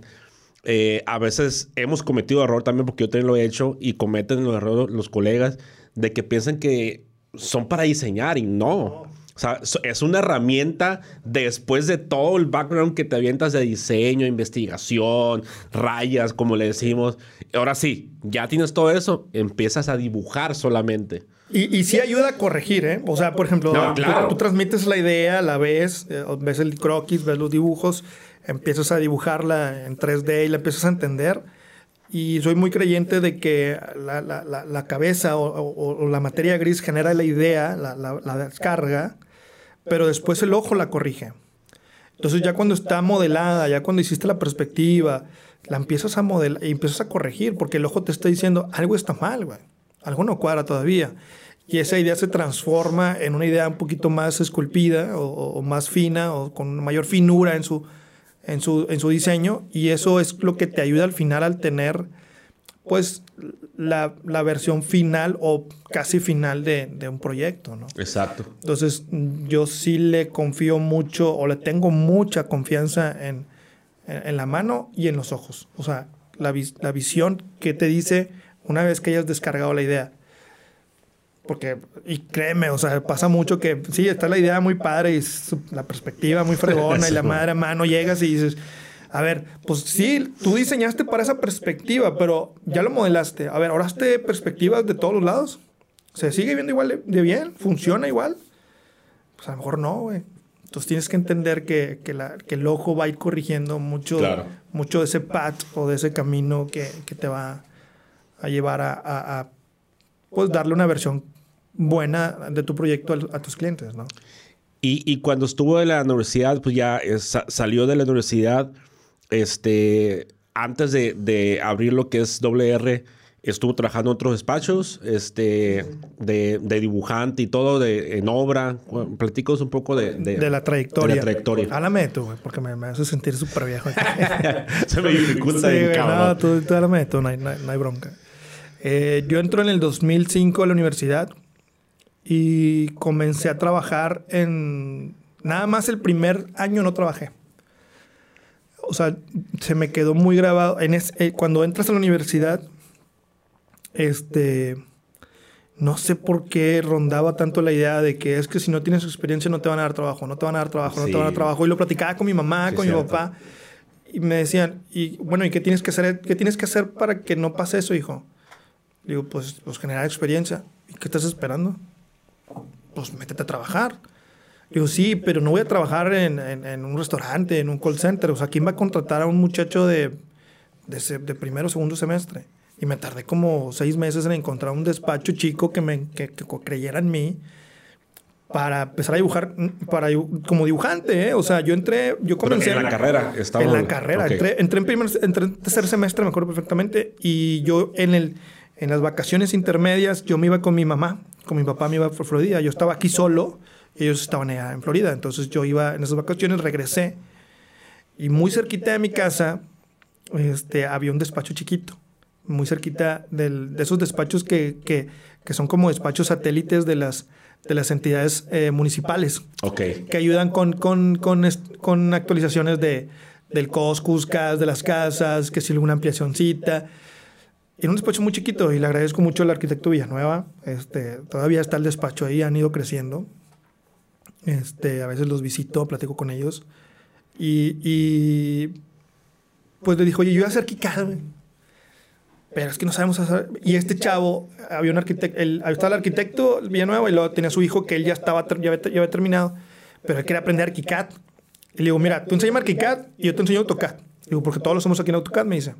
eh, a veces hemos cometido error también porque yo también lo he hecho y cometen los errores los colegas de que piensan que son para diseñar y no. O sea, es una herramienta después de todo el background que te avientas de diseño, investigación, rayas, como le decimos. Ahora sí, ya tienes todo eso, empiezas a dibujar solamente. Y, y sí ayuda a corregir, ¿eh? O sea, por ejemplo, No, tú- claro. tú, transmites la idea, la ves, eh, ves el croquis, ves los dibujos, empiezas a dibujarla en 3D y la empiezas a entender. Y soy muy creyente de que la, la- la- la cabeza o, o- o la materia gris genera la idea, la descarga, pero después el ojo la corrige. Entonces ya cuando está modelada, ya cuando hiciste la perspectiva, la empiezas a modelar y empiezas a corregir porque el ojo te está diciendo algo está mal, güey. Algo no cuadra todavía. Y esa idea se transforma en una idea un poquito más esculpida o, más fina o con mayor finura en su, en, su, en su diseño. Y eso es lo que te ayuda al final al tener pues la, la versión final o casi final de, de un proyecto, ¿no? Exacto. Entonces, yo sí le confío mucho o le tengo mucha confianza en, en- en la mano y en los ojos. O sea, la, vis- la visión que te dice una vez que hayas descargado la idea. Porque, y créeme, o sea, pasa mucho que sí, está la idea muy padre y la perspectiva muy fregona y la madre a mano llegas y dices, a ver, pues sí, tú diseñaste para esa perspectiva, pero ya lo modelaste. A ver, ahora hazte perspectivas de todos los lados. ¿Se sigue viendo igual de, de bien? ¿Funciona igual? Pues a lo mejor no, güey. Entonces tienes que entender que, que la- que el ojo va a ir corrigiendo mucho, Claro. mucho de ese path o de ese camino que, que te va a llevar a, a- a, pues darle una versión buena de tu proyecto al- a, tus clientes, ¿no? Y, y cuando estuvo en la universidad, pues ya eh, sa- salió de la universidad, este, antes de, de abrir lo que es WR, estuvo trabajando en otros despachos, este, de, de dibujante y todo, de, en obra. Bueno, Platicos un poco de, de, De la trayectoria. de la trayectoria. Háblame tú, güey, porque me, me hace sentir súper viejo. Se me dificulta Sí, bien, cabrón. no, tú, tú háblame tú, no hay, no hay- no hay bronca. Eh, yo entro en el 2005 a la universidad y comencé a trabajar en... Nada más el primer año no trabajé. O sea, se me quedó muy grabado. En es- eh, cuando entras a la universidad, este... No sé por qué rondaba tanto la idea de que es que si no tienes experiencia no te van a dar trabajo, no te van a dar trabajo, no te van a dar trabajo. Y lo platicaba con mi mamá, Sí, con mi papá. Y me decían, y bueno, ¿y qué tienes que hacer? ¿Qué tienes que hacer para que no pase eso, hijo? Digo, pues, pues generar experiencia. ¿Y qué estás esperando? Pues métete a trabajar. Digo, sí, pero no voy a trabajar en, en- en un restaurante, en un call center. O sea, ¿quién va a contratar a un muchacho de, de, de primero o segundo semestre? Y me tardé como seis meses en encontrar un despacho chico que, me, que, que creyera en mí para empezar a dibujar para, como dibujante, ¿eh? O sea, yo entré, yo Pero comencé... en la carrera estaba- En la carrera. ok. Entré, entré en, primer, entré en tercer semestre, me acuerdo perfectamente. Y yo en, el, en las vacaciones intermedias, yo me iba con mi mamá. Con mi papá me iba por Florida. Yo estaba aquí solo. Ellos estaban allá en Florida. Entonces yo iba en esas vacaciones, regresé. Y muy cerquita de mi casa este, había un despacho chiquito. Muy cerquita del- de esos despachos que, que, que son como despachos satélites de las, de las entidades eh, municipales Ok. que ayudan con, con, con, con actualizaciones de, del COS, CUSCAS, de las casas, que si alguna ampliacióncita. Era un despacho muy chiquito y le agradezco mucho al arquitecto Villanueva. Este, todavía está el despacho ahí, han ido creciendo. Este, a veces los visito, platico con ellos. Y, y, pues le dijo, oye, yo voy a hacer güey. Pero es que no sabemos hacer. Y este chavo, había un arquitecto, el, estaba el arquitecto Villanueva y luego tenía su hijo que él ya estaba, ya había, ya había terminado, pero él quería aprender ArchiCAD. Y le digo, mira, tú enséñame ArchiCAD y yo te enseño AutoCAD. Digo, porque todos lo hacemos aquí en AutoCAD, me dice.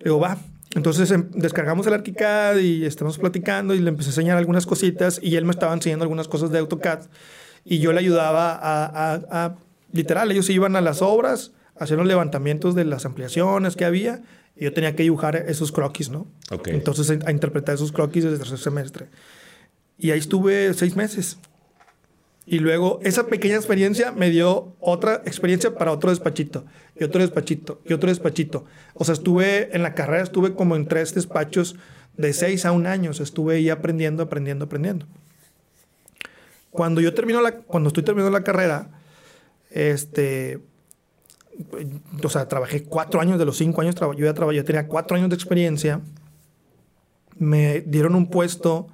Le digo, va. Entonces em, descargamos el ArchiCAD y estamos platicando y le empecé a enseñar algunas cositas y él me estaba enseñando algunas cosas de AutoCAD y yo le ayudaba a, a- a- literal, ellos iban a las obras, hacían los levantamientos de las ampliaciones que había Y yo tenía que dibujar esos croquis, ¿no? Ok. Entonces a, a interpretar esos croquis desde el tercer semestre. Y ahí estuve seis meses. Y luego esa pequeña experiencia me dio otra experiencia para otro despachito, y otro despachito, y otro despachito. O sea, estuve en la carrera, estuve como en tres despachos de seis a un año. O sea, estuve ahí aprendiendo, aprendiendo, aprendiendo. Cuando yo termino la, cuando estoy terminando la carrera, este, o sea, trabajé cuatro años de los cinco años, yo ya trabajé, yo tenía cuatro años de experiencia. Me dieron un puesto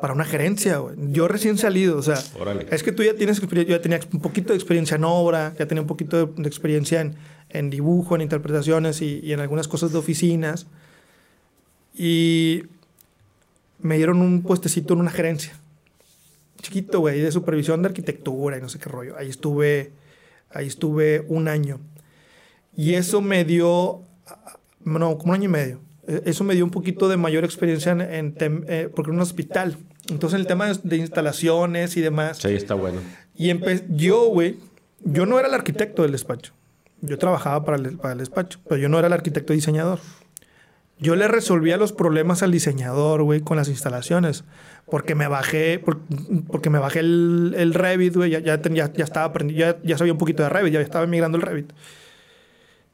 para una gerencia, güey. Yo recién salido, o sea, Órale. es que tú ya tienes experiencia, yo ya tenía un poquito de experiencia en obra, ya tenía un poquito de, de experiencia en, en dibujo, en interpretaciones y, y en algunas cosas de oficinas. Y me dieron un puestecito en una gerencia. Chiquito, güey, de supervisión de arquitectura y no sé qué rollo. Ahí estuve, ahí estuve un año. Y eso me dio, no, como un año y medio. Eh, Eso me dio un poquito de mayor experiencia en, en tem- eh, porque era un hospital. Entonces, el tema de, de instalaciones y demás. Sí, está bueno. Y yo, güey, yo no era el arquitecto del despacho. Yo trabajaba para el, para el despacho, pero yo no era el arquitecto diseñador. Yo le resolvía los problemas al diseñador, güey, con las instalaciones. Porque me bajé, por- porque me bajé el, el Revit, güey, ya, ya, ten- ya, ya estaba aprendiendo, ya, ya sabía un poquito de Revit, ya estaba migrando el Revit.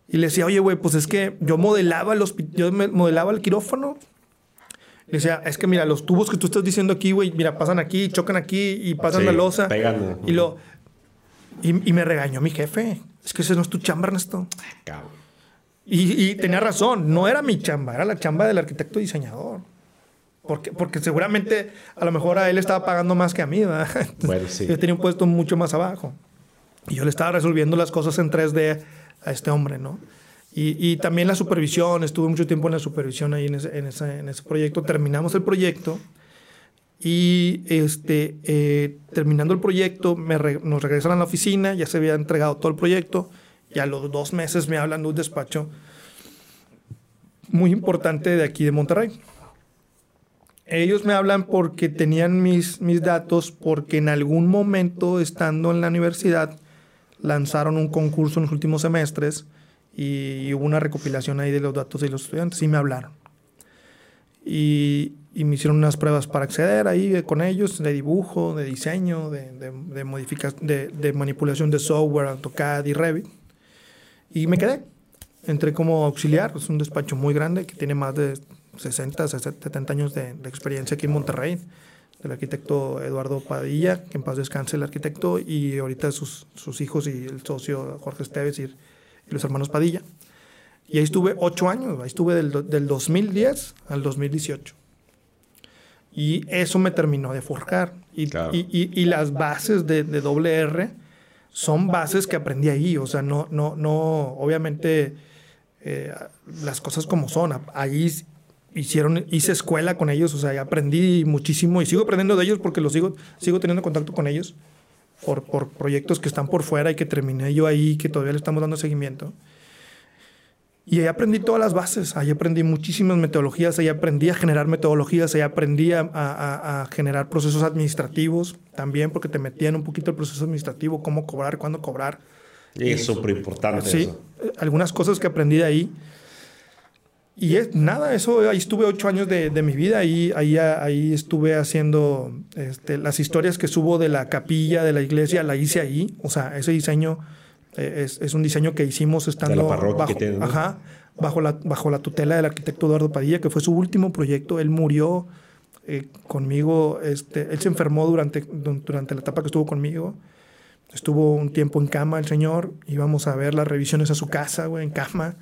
Y le decía, oye, güey, pues es que yo modelaba el, hospi- yo modelaba el quirófano. Le decía, es que mira, los tubos que tú estás diciendo aquí, güey, mira, pasan aquí, chocan aquí y pasan Sí, la losa. pegan. Y lo y, y me regañó mi jefe. Es que ese no es tu chamba, Ernesto. Cabrón. Y, y tenía razón, no era mi chamba, era la chamba del arquitecto diseñador. Porque, porque seguramente a lo mejor a él estaba pagando más que a mí, ¿verdad? Entonces, Bueno, sí. Yo tenía un puesto mucho más abajo. Y yo le estaba resolviendo las cosas en 3D a este hombre, ¿no? Y, y también la supervisión, estuve mucho tiempo en la supervisión ahí en ese, en ese, en ese proyecto. Terminamos el proyecto y este, eh, terminando el proyecto me re- nos regresan a la oficina, ya se había entregado todo el proyecto y a los dos meses me hablan de un despacho muy importante de aquí de Monterrey. Ellos me hablan porque tenían mis, mis datos, porque en algún momento, estando en la universidad, lanzaron un concurso en los últimos semestres y hubo una recopilación ahí de los datos de los estudiantes y me hablaron. Y, y me hicieron unas pruebas para acceder ahí eh, con ellos, de dibujo, de diseño, de, de, de, modifica- de, de manipulación de software, AutoCAD y Revit. Y me quedé. Entré como auxiliar, es un despacho muy grande que tiene más de 60, 70 años de, de experiencia aquí en Monterrey, del arquitecto Eduardo Padilla, que en paz descanse el arquitecto, y ahorita sus, sus hijos y el socio Jorge Esteves y, y los hermanos Padilla. Y ahí estuve ocho años, ahí estuve del, del 2010 al 2018. Y eso me terminó de forjar. Y, Claro. y, y- y las bases de, de doble R son bases que aprendí ahí. O sea, no, no, no, obviamente eh, las cosas como son. Ahí hicieron, hice escuela con ellos, o sea, aprendí muchísimo y sigo aprendiendo de ellos porque los sigo, sigo teniendo contacto con ellos por, por proyectos que están por fuera y que terminé yo ahí, que todavía le estamos dando seguimiento. Y ahí aprendí todas las bases, ahí aprendí muchísimas metodologías, ahí aprendí a generar metodologías, ahí aprendí a, a- a generar procesos administrativos también, porque te metían un poquito el proceso administrativo, cómo cobrar, cuándo cobrar. Y es súper importante Sí, eso. eh, algunas cosas que aprendí de ahí. Y es nada, eso, ahí estuve ocho años de, de mi vida, ahí, ahí, ahí estuve haciendo este, las historias que subo de la capilla, de la iglesia, la hice ahí. O sea, ese diseño eh, es, es un diseño que hicimos estando la parroquia bajo, que ajá, bajo, la, bajo la tutela del arquitecto Eduardo Padilla, que fue su último proyecto. Él murió eh, conmigo, este, él se enfermó durante, durante la etapa que estuvo conmigo. Estuvo un tiempo en cama el señor, íbamos a ver las revisiones a su casa, güey, en cama.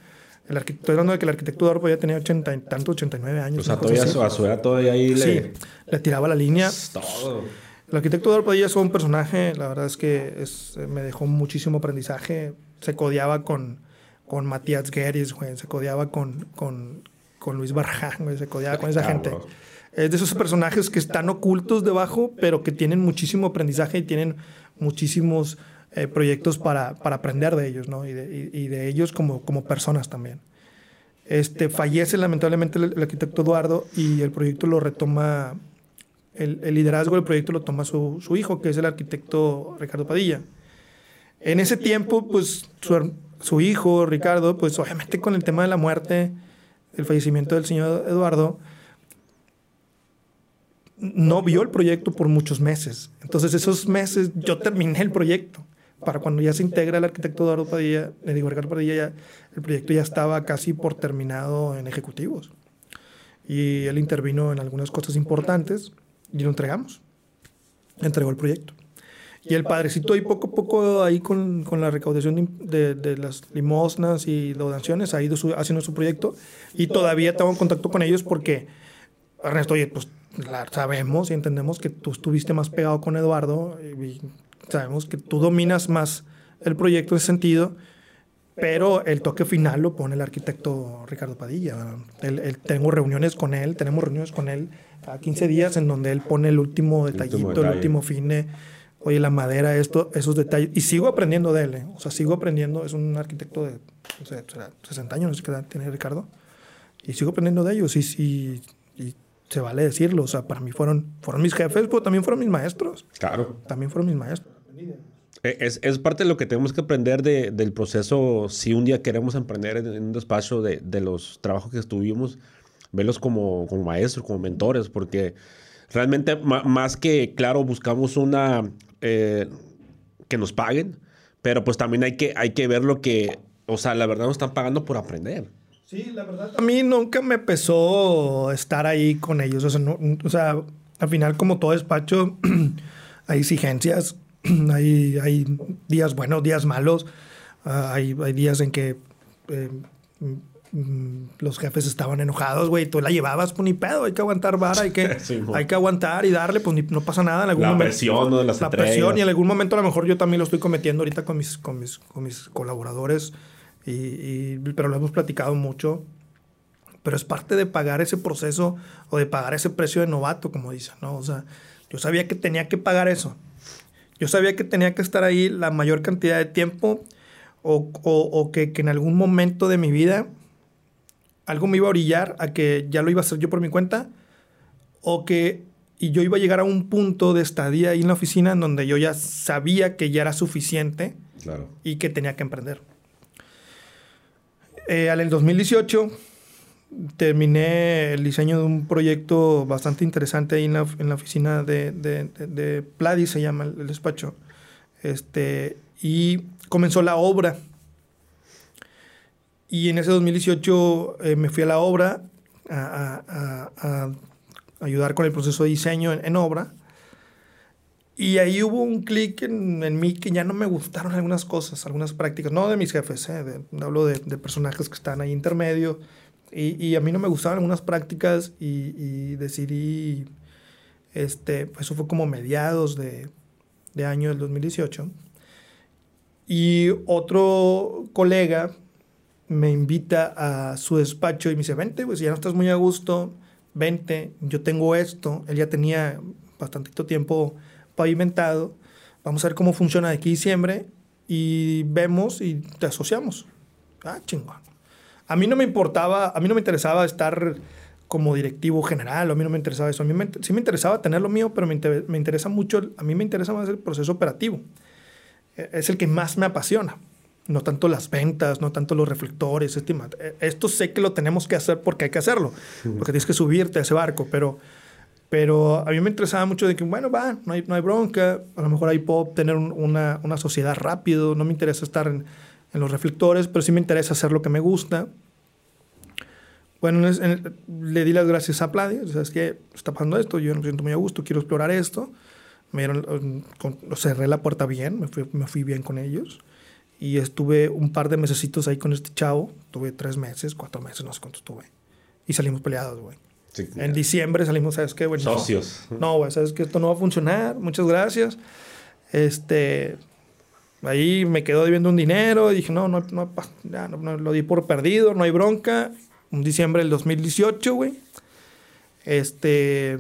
El arquitecto, estoy hablando de que el arquitecto Eduardo ya tenía 80 y tanto, 89 años. O sea, todavía su, a su edad todavía ahí Sí, le... le tiraba la línea. Es todo. El arquitecto Eduardo Padilla es un personaje, la verdad es que es, me dejó muchísimo aprendizaje. Se codeaba con, con Matías Gueris, güey, se codeaba con, con, con Luis güey, se codeaba con esa gente. Es de esos personajes que están ocultos debajo, pero que tienen muchísimo aprendizaje y tienen muchísimos eh, proyectos para, para aprender de ellos, ¿no? Y de, y- y de ellos como, como personas también. Este, fallece lamentablemente el, el arquitecto Eduardo y el proyecto lo retoma, el, el liderazgo del proyecto lo toma su, su hijo, que es el arquitecto Ricardo Padilla. En ese tiempo, pues su, su hijo, Ricardo, pues obviamente con el tema de la muerte, el fallecimiento del señor Eduardo, no vio el proyecto por muchos meses. Entonces, esos meses yo terminé el proyecto. Para cuando ya se integra el arquitecto Eduardo Padilla, le digo, Ricardo Padilla, ya, el proyecto ya estaba casi por terminado en ejecutivos. Y él intervino en algunas cosas importantes y lo entregamos. Entregó el proyecto. Y el padrecito ahí poco a poco, ahí con, con la recaudación de, de, las limosnas y donaciones, ha ido haciendo su proyecto. Y todavía tengo en contacto con ellos porque, Ernesto, oye, pues sabemos y entendemos que tú estuviste más pegado con Eduardo y sabemos que tú dominas más el proyecto en ese sentido, pero el toque final lo pone el arquitecto Ricardo Padilla. Él, tengo reuniones con él, tenemos reuniones con él a 15 días en donde él pone el último detallito, el último, fine, oye, la madera, esto, esos detalles. Y sigo aprendiendo de él, ¿eh? o sea, sigo aprendiendo. Es un arquitecto de, no sé, 60 años, no sé qué edad tiene Ricardo. Y sigo aprendiendo de ellos. Y, y se vale decirlo. O sea, para mí fueron, fueron mis jefes, pero también fueron mis maestros. Claro. También fueron mis maestros. E, es, es parte de lo que tenemos que aprender de, del proceso si un día queremos emprender en, un despacho de, de, los trabajos que estuvimos, verlos como, como maestros, como mentores, porque realmente más que, claro, buscamos una... Eh, que nos paguen, pero pues también hay que, hay que ver lo que, o sea, la verdad nos están pagando por aprender. Sí, la verdad. A mí nunca me pesó estar ahí con ellos. O sea, o sea al final, como todo despacho, hay exigencias, hay, hay días buenos, días malos. Uh, hay, hay, días en que eh, mm, los jefes estaban enojados, güey. Tú la llevabas, pues ni pedo. Hay que aguantar vara, hay que, sí, hay que aguantar y darle, pues ni, no pasa nada. En algún la momento, presión, ¿no? De las La presión y en algún momento a lo mejor yo también lo estoy cometiendo ahorita con mis, con mis, con mis colaboradores y, y, pero lo hemos platicado mucho. Pero es parte de pagar ese proceso o de pagar ese precio de novato, como dicen, ¿no? O sea, yo sabía que tenía que pagar eso. Yo sabía que tenía que estar ahí la mayor cantidad de tiempo o, o, o que, que, en algún momento de mi vida algo me iba a orillar a que ya lo iba a hacer yo por mi cuenta o que y yo iba a llegar a un punto de estadía ahí en la oficina en donde yo ya sabía que ya era suficiente claro. y que tenía que emprender. Eh, en el 2018 terminé el diseño de un proyecto bastante interesante ahí en la, en la oficina de, de, de, de, Pladi, se llama el, el, despacho. Este, y comenzó la obra. Y en ese 2018 eh, me fui a la obra a, a, a, ayudar con el proceso de diseño en, en obra. Y ahí hubo un clic en, en, mí que ya no me gustaron algunas cosas, algunas prácticas, no de mis jefes, eh, de, hablo de, de, personajes que están ahí intermedio. Y, y, a mí no me gustaban algunas prácticas y, y decidí, este, eso fue como mediados de, de año del 2018. Y otro colega me invita a su despacho y me dice, vente, pues ya no estás muy a gusto, vente, yo tengo esto. Él ya tenía bastantito tiempo pavimentado. Vamos a ver cómo funciona de aquí a diciembre y vemos y te asociamos. Ah, chingón. A mí no me importaba, a mí no me interesaba estar como directivo general, a mí no me interesaba eso. A mí me, sí me interesaba tener lo mío, pero me, inter, me interesa mucho, a mí me interesa más el proceso operativo. Es el que más me apasiona. No tanto las ventas, no tanto los reflectores, este, esto sé que lo tenemos que hacer porque hay que hacerlo, porque tienes que subirte a ese barco, pero pero a mí me interesaba mucho de que, bueno, va, no hay, no hay bronca, a lo mejor ahí puedo obtener un, una, una, sociedad rápido, no me interesa estar en, en, los reflectores, pero sí me interesa hacer lo que me gusta. Bueno, en, en, le di las gracias a Pladia, o sea, es que está pasando esto, yo me siento muy a gusto, quiero explorar esto. Me dieron, con, cerré la puerta bien, me fui, me fui bien con ellos. Y estuve un par de mesecitos ahí con este chavo, tuve tres meses, cuatro meses, no sé cuánto estuve. Y salimos peleados, güey. Sí, en diciembre salimos, ¿sabes qué, güey? Socios. No, güey, ¿sabes que Esto no va a funcionar. Muchas gracias. Este. Ahí me quedó debiendo un dinero. Y dije, no, no, no, ya, no, no, lo di por perdido, no hay bronca. Un diciembre del 2018, güey. Este.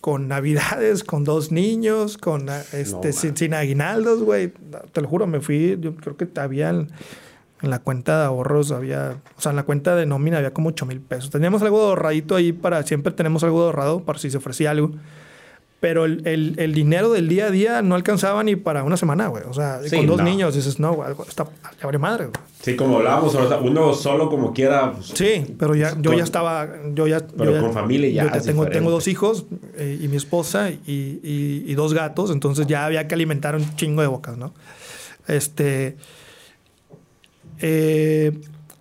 Con navidades, con dos niños, con este, no, sin, sin, aguinaldos, güey. Te lo juro, me fui. Yo creo que había en la cuenta de ahorros había, o sea, en la cuenta de nómina había como 8 mil pesos. Teníamos algo ahorradito ahí para, siempre tenemos algo ahorrado para si se ofrecía algo. Pero el, el, el, dinero del día a día no alcanzaba ni para una semana, güey. O sea, con dos niños dices, no, güey, está, ya madre, güey. Sí, como hablábamos, uno solo como quiera. Pues, sí, pero ya, yo ya estaba, yo ya... Pero con familia ya yo tengo, tengo dos hijos eh, y mi esposa y, y, y, dos gatos, entonces ya había que alimentar un chingo de bocas, ¿no? Este... Eh,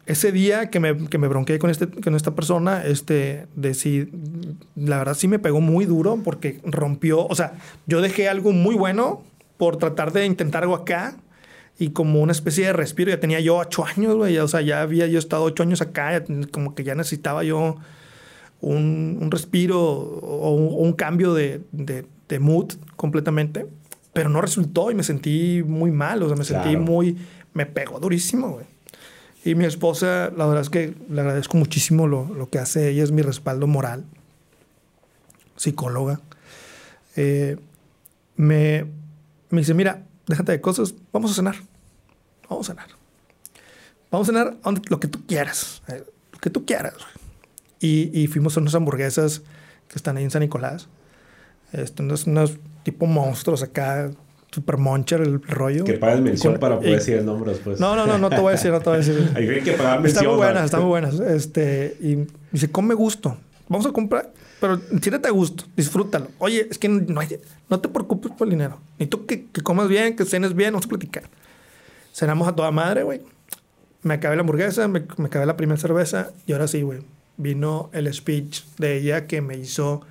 ese día que me, que me bronqué con, este, con esta persona, este, de la verdad sí me pegó muy duro porque rompió, o sea, yo dejé algo muy bueno por tratar de intentar algo acá y como una especie de respiro, ya tenía yo ocho años, güey, o sea, ya había yo estado ocho años acá, como que ya necesitaba yo un, un respiro o un, cambio de, de, de, mood completamente, pero no resultó y me sentí muy mal, o sea, me sentí muy, me pegó durísimo, güey. Y mi esposa, la verdad es que le agradezco muchísimo lo, lo que hace. Ella es mi respaldo moral, psicóloga. Eh, me, me dice, mira, déjate de cosas, vamos a cenar. Vamos a cenar. Vamos a cenar lo que tú quieras. Eh, lo que tú quieras. Y, y, fuimos a unas hamburguesas que están ahí en San Nicolás. Este, unos, unos tipo monstruos acá, super moncher el rollo. Que pagues mención para poder decir el nombre después. No, no, no, no te voy a decir, no te voy a decir. Hay que pagar mención. Están muy buenas, están muy buenas. Este, y dice, come gusto. Vamos a comprar, pero siéntate a gusto, disfrútalo. Oye, es que no, hay, no te preocupes por el dinero. Ni tú que, que comas bien, que cenes bien, vamos a platicar. Cenamos a toda madre, güey. Me acabé la hamburguesa, me, me acabé la primera cerveza y ahora sí, güey. Vino el speech de ella que me hizo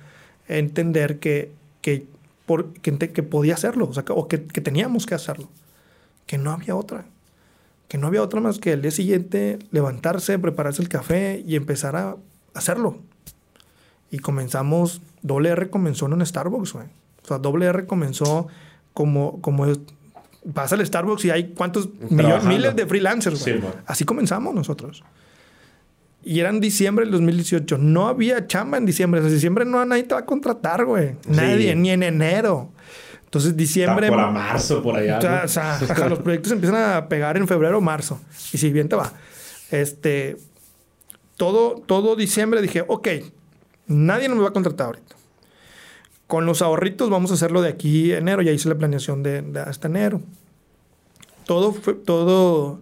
entender que, que por, que, que, podía hacerlo, o, sea, o que, que, teníamos que hacerlo, que no había otra, que no había otra más que el día siguiente levantarse, prepararse el café y empezar a hacerlo. Y comenzamos, doble R comenzó en un Starbucks, güey. O sea, doble R comenzó como, como es, vas al Starbucks y hay cuántos millones, miles de freelancers, güey. Así comenzamos nosotros. Y era en diciembre del 2018. No había chamba en diciembre. En diciembre no nadie te va a contratar, güey. Nadie, ni en enero. Entonces, diciembre. Para marzo, por allá. O sea, los proyectos empiezan a pegar en febrero o marzo. Y si bien te va. Este. Todo, todo diciembre dije, ok, nadie nos va a contratar ahorita. Con los ahorritos vamos a hacerlo de aquí enero. Ya hice la planeación de, de hasta enero. Todo fue, todo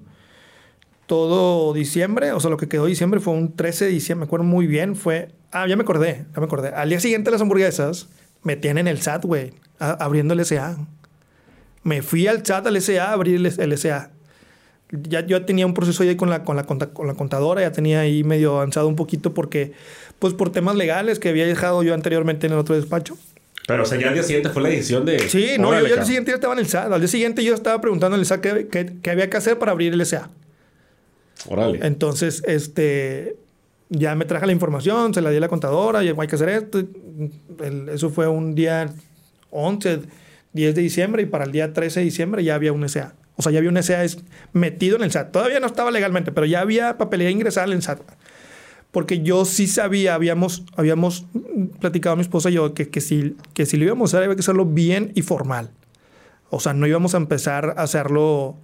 todo diciembre, o sea, lo que quedó diciembre fue un 13 de diciembre, me acuerdo muy bien, fue, ah, ya me acordé, ya me acordé. Al día siguiente las hamburguesas me tienen el SAT, güey, abriendo el SA. Me fui al SAT, al SA, a abrir el, SA. Ya yo tenía un proceso ahí con la, con, la, con la contadora, ya tenía ahí medio avanzado un poquito porque, pues por temas legales que había dejado yo anteriormente en el otro despacho. Pero, o sea, ya al día siguiente fue la edición de... Sí, no, yo, al día siguiente ya estaba en el SAT. Al día siguiente yo estaba preguntando en el SAT qué, qué, qué había que hacer para abrir el SA. Entonces, este, ya me traje la información, se la di a la contadora, y hay que hacer esto. eso fue un día 11, 10 de diciembre, y para el día 13 de diciembre ya había un SA. O sea, ya había un SA metido en el SAT. Todavía no estaba legalmente, pero ya había papelera ingresada en el SAT. Porque yo sí sabía, habíamos, habíamos platicado mi esposa y yo que, que, si, que si lo íbamos a hacer, había que hacerlo bien y formal. O sea, no íbamos a empezar a hacerlo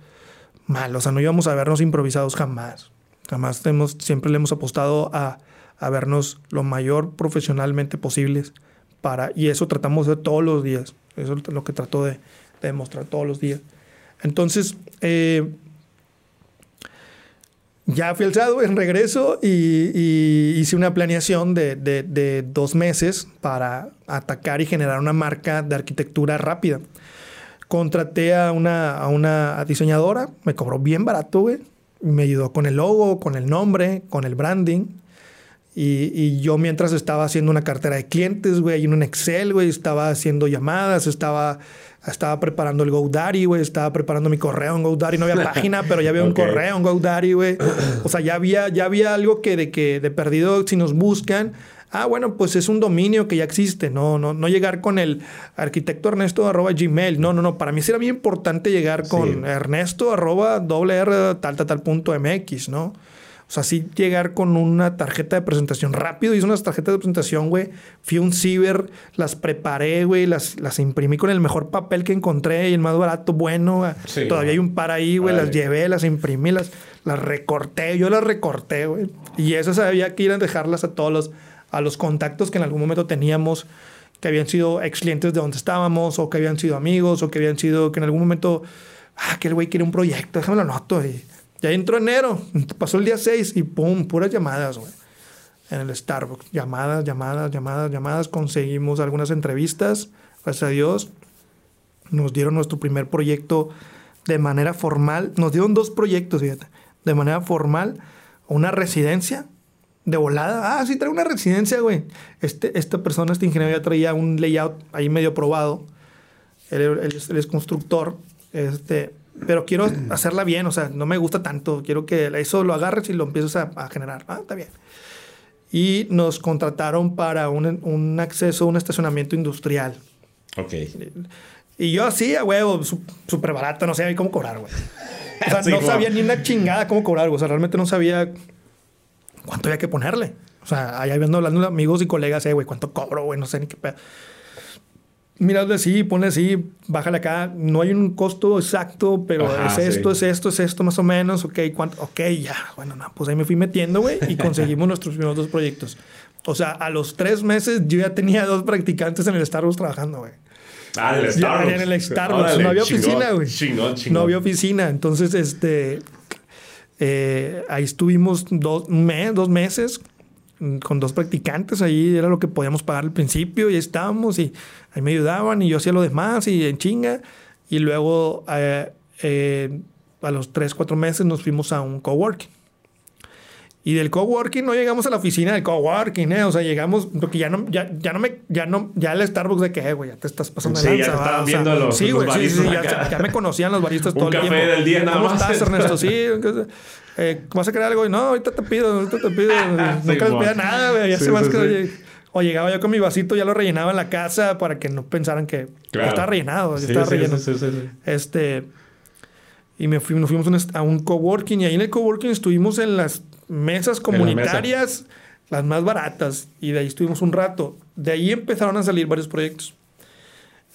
mal. O sea, no íbamos a vernos improvisados jamás. Jamás siempre le hemos apostado a, a vernos lo mayor profesionalmente posibles para, y eso tratamos de todos los días. Eso es lo que trato de, demostrar todos los días. Entonces, eh, ya fui al en regreso y, hice una planeación de, de, dos meses para atacar y generar una marca de arquitectura rápida contraté a una, a una diseñadora, me cobró bien barato, güey. Me ayudó con el logo, con el nombre, con el branding. Y, y, yo mientras estaba haciendo una cartera de clientes, güey, en un Excel, güey, estaba haciendo llamadas, estaba, estaba preparando el GoDaddy, güey, estaba preparando mi correo en GoDaddy. No había página, pero ya había un correo en GoDaddy, güey. O sea, ya había, ya había algo que de que de perdido, si nos buscan, ah, bueno, pues es un dominio que ya existe, no, no, no llegar con el arquitecto Ernesto arroba gmail, no, no, no, para mí sería bien importante llegar con Ernesto arroba doble R tal, tal, tal punto MX, ¿no? O sea, sí llegar con una tarjeta de presentación rápido. Hice unas tarjetas de presentación, güey. Fui a un ciber, las preparé, güey. Las, las imprimí con el mejor papel que encontré y el más barato, bueno. Todavía hay un par ahí, güey. Las llevé, las imprimí, las, las recorté. Yo las recorté, güey. Y eso había que ir a dejarlas a todos los a los contactos que en algún momento teníamos que habían sido ex clientes de donde estábamos, o que habían sido amigos, o que habían sido que en algún momento, ah, que el güey quiere un proyecto, déjame lo noto. Y ya entró enero, pasó el día 6 y pum, puras llamadas, güey. En el Starbucks, llamadas, llamadas, llamadas, llamadas. Conseguimos algunas entrevistas, gracias a Dios. Nos dieron nuestro primer proyecto de manera formal. Nos dieron dos proyectos, fíjate, de manera formal. Una residencia de volada. Ah, sí, trae una residencia, güey. Este, esta persona, este ingeniero, ya traía un layout ahí medio probado. Él, es, constructor. Este, pero quiero hacerla bien, o sea, no me gusta tanto. Quiero que eso lo agarres y lo empieces a, generar. Ah, está bien. Y nos contrataron para un, un acceso a un estacionamiento industrial. Ok. Y yo así, a huevo, súper barato, no sabía cómo cobrar, güey. O sea, no sabía ni una chingada cómo cobrar, güey. O sea, realmente no sabía cuánto había que ponerle. O sea, allá viendo hablando de amigos y colegas, eh, güey, ¿cuánto cobro, güey? No sé ni qué pedo. Mira, sí, ponle así, bájale acá. No hay un costo exacto, pero es esto, es esto, es esto, más o menos. Ok, ¿cuánto? Ok, ya. Bueno, no, pues ahí me fui metiendo, güey, y conseguimos nuestros primeros dos proyectos. O sea, a los tres meses yo ya tenía dos practicantes en el Starbucks trabajando, güey. Ah, en el Starbucks. en el Starbucks. no había oficina, güey. No había oficina. Entonces, este. Eh, ahí estuvimos dos, mes, dos meses con dos practicantes. Ahí era lo que podíamos pagar al principio y estábamos y ahí me ayudaban y yo hacía lo demás y en chinga. Y luego, eh, eh, a los tres, cuatro meses, nos fuimos a un coworking. Y del coworking no llegamos a la oficina del coworking, ¿eh? O sea, llegamos, porque ya no, ya, ya no me, ya no, ya el Starbucks de que, güey, ya te estás pasando sí, ya estaban viendo los, Sí, güey, sí, sí, ya, ya, me conocían los baristas todo el tiempo. Un café del día nada ¿Cómo más. estás, Ernesto? Sí, eh, ¿vas a querer algo? No, ahorita te pido, ahorita te pido. Nunca les pedía nada, güey, ya se más que... O llegaba yo con mi vasito, ya lo rellenaba en la casa para que no pensaran que claro. estaba rellenado, sí, estaba relleno. Este... Y me fui, nos fuimos a un coworking y ahí en el coworking estuvimos en las mesas comunitarias, las más baratas, y de ahí estuvimos un rato. De ahí empezaron a salir varios proyectos.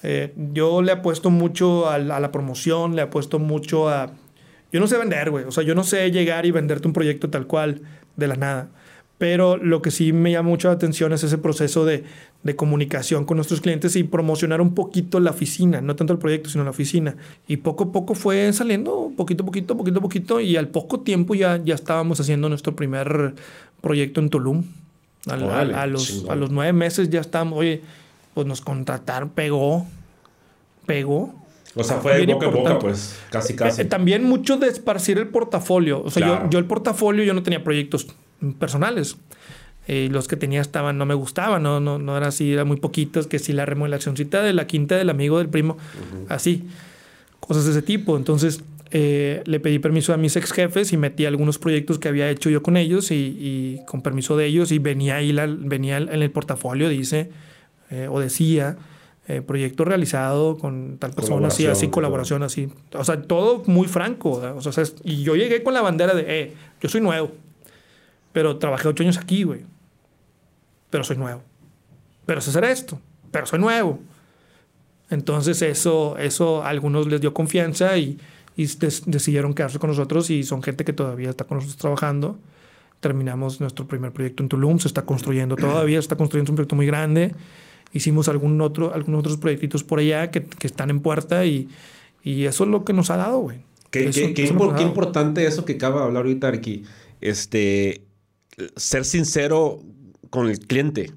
Eh, yo le apuesto mucho a, la promoción, le apuesto mucho a... Yo no sé vender, güey. O sea, yo no sé llegar y venderte un proyecto tal cual de la nada. Pero lo que sí me llama mucho la atención es ese proceso de, de, comunicación con nuestros clientes y promocionar un poquito la oficina, no tanto el proyecto, sino la oficina. Y poco a poco fue saliendo, poquito a poquito, poquito a poquito, y al poco tiempo ya, ya estábamos haciendo nuestro primer proyecto en Tulum. a, los, a los nueve meses ya estábamos, oye, pues nos contrataron, pegó, pegó. O sea, fue de boca a boca, pues, casi, casi. Eh, también mucho de esparcir el portafolio. O sea, yo, yo el portafolio, yo no tenía proyectos personales. Eh, los que tenía estaban, no me gustaban, no, no, no era así, eran muy poquitos, que si la remodelacióncita de la quinta del amigo del primo, así, cosas de ese tipo. Entonces eh, le pedí permiso a mis ex jefes y metí algunos proyectos que había hecho yo con ellos y, con permiso de ellos y venía ahí, la, venía en el portafolio, dice, eh, o decía, proyecto realizado con tal persona, así, así, colaboración, así. O sea, todo muy franco. O sea, y yo llegué con la bandera de, eh, yo soy nuevo pero trabajé ocho años aquí, güey. Pero soy nuevo. Pero sé hacer esto. Pero soy nuevo. Entonces eso, eso a algunos les dio confianza y, y decidieron quedarse con nosotros y son gente que todavía está con nosotros trabajando. Terminamos nuestro primer proyecto en Tulum, se está construyendo todavía, se está construyendo un proyecto muy grande. Hicimos algún otro, algunos otros proyectitos por allá que, que están en puerta y, y, eso es lo que nos ha dado, güey. Qué, qué, qué, qué importante eso que acaba de hablar ahorita aquí. Este, ser sincero con el cliente.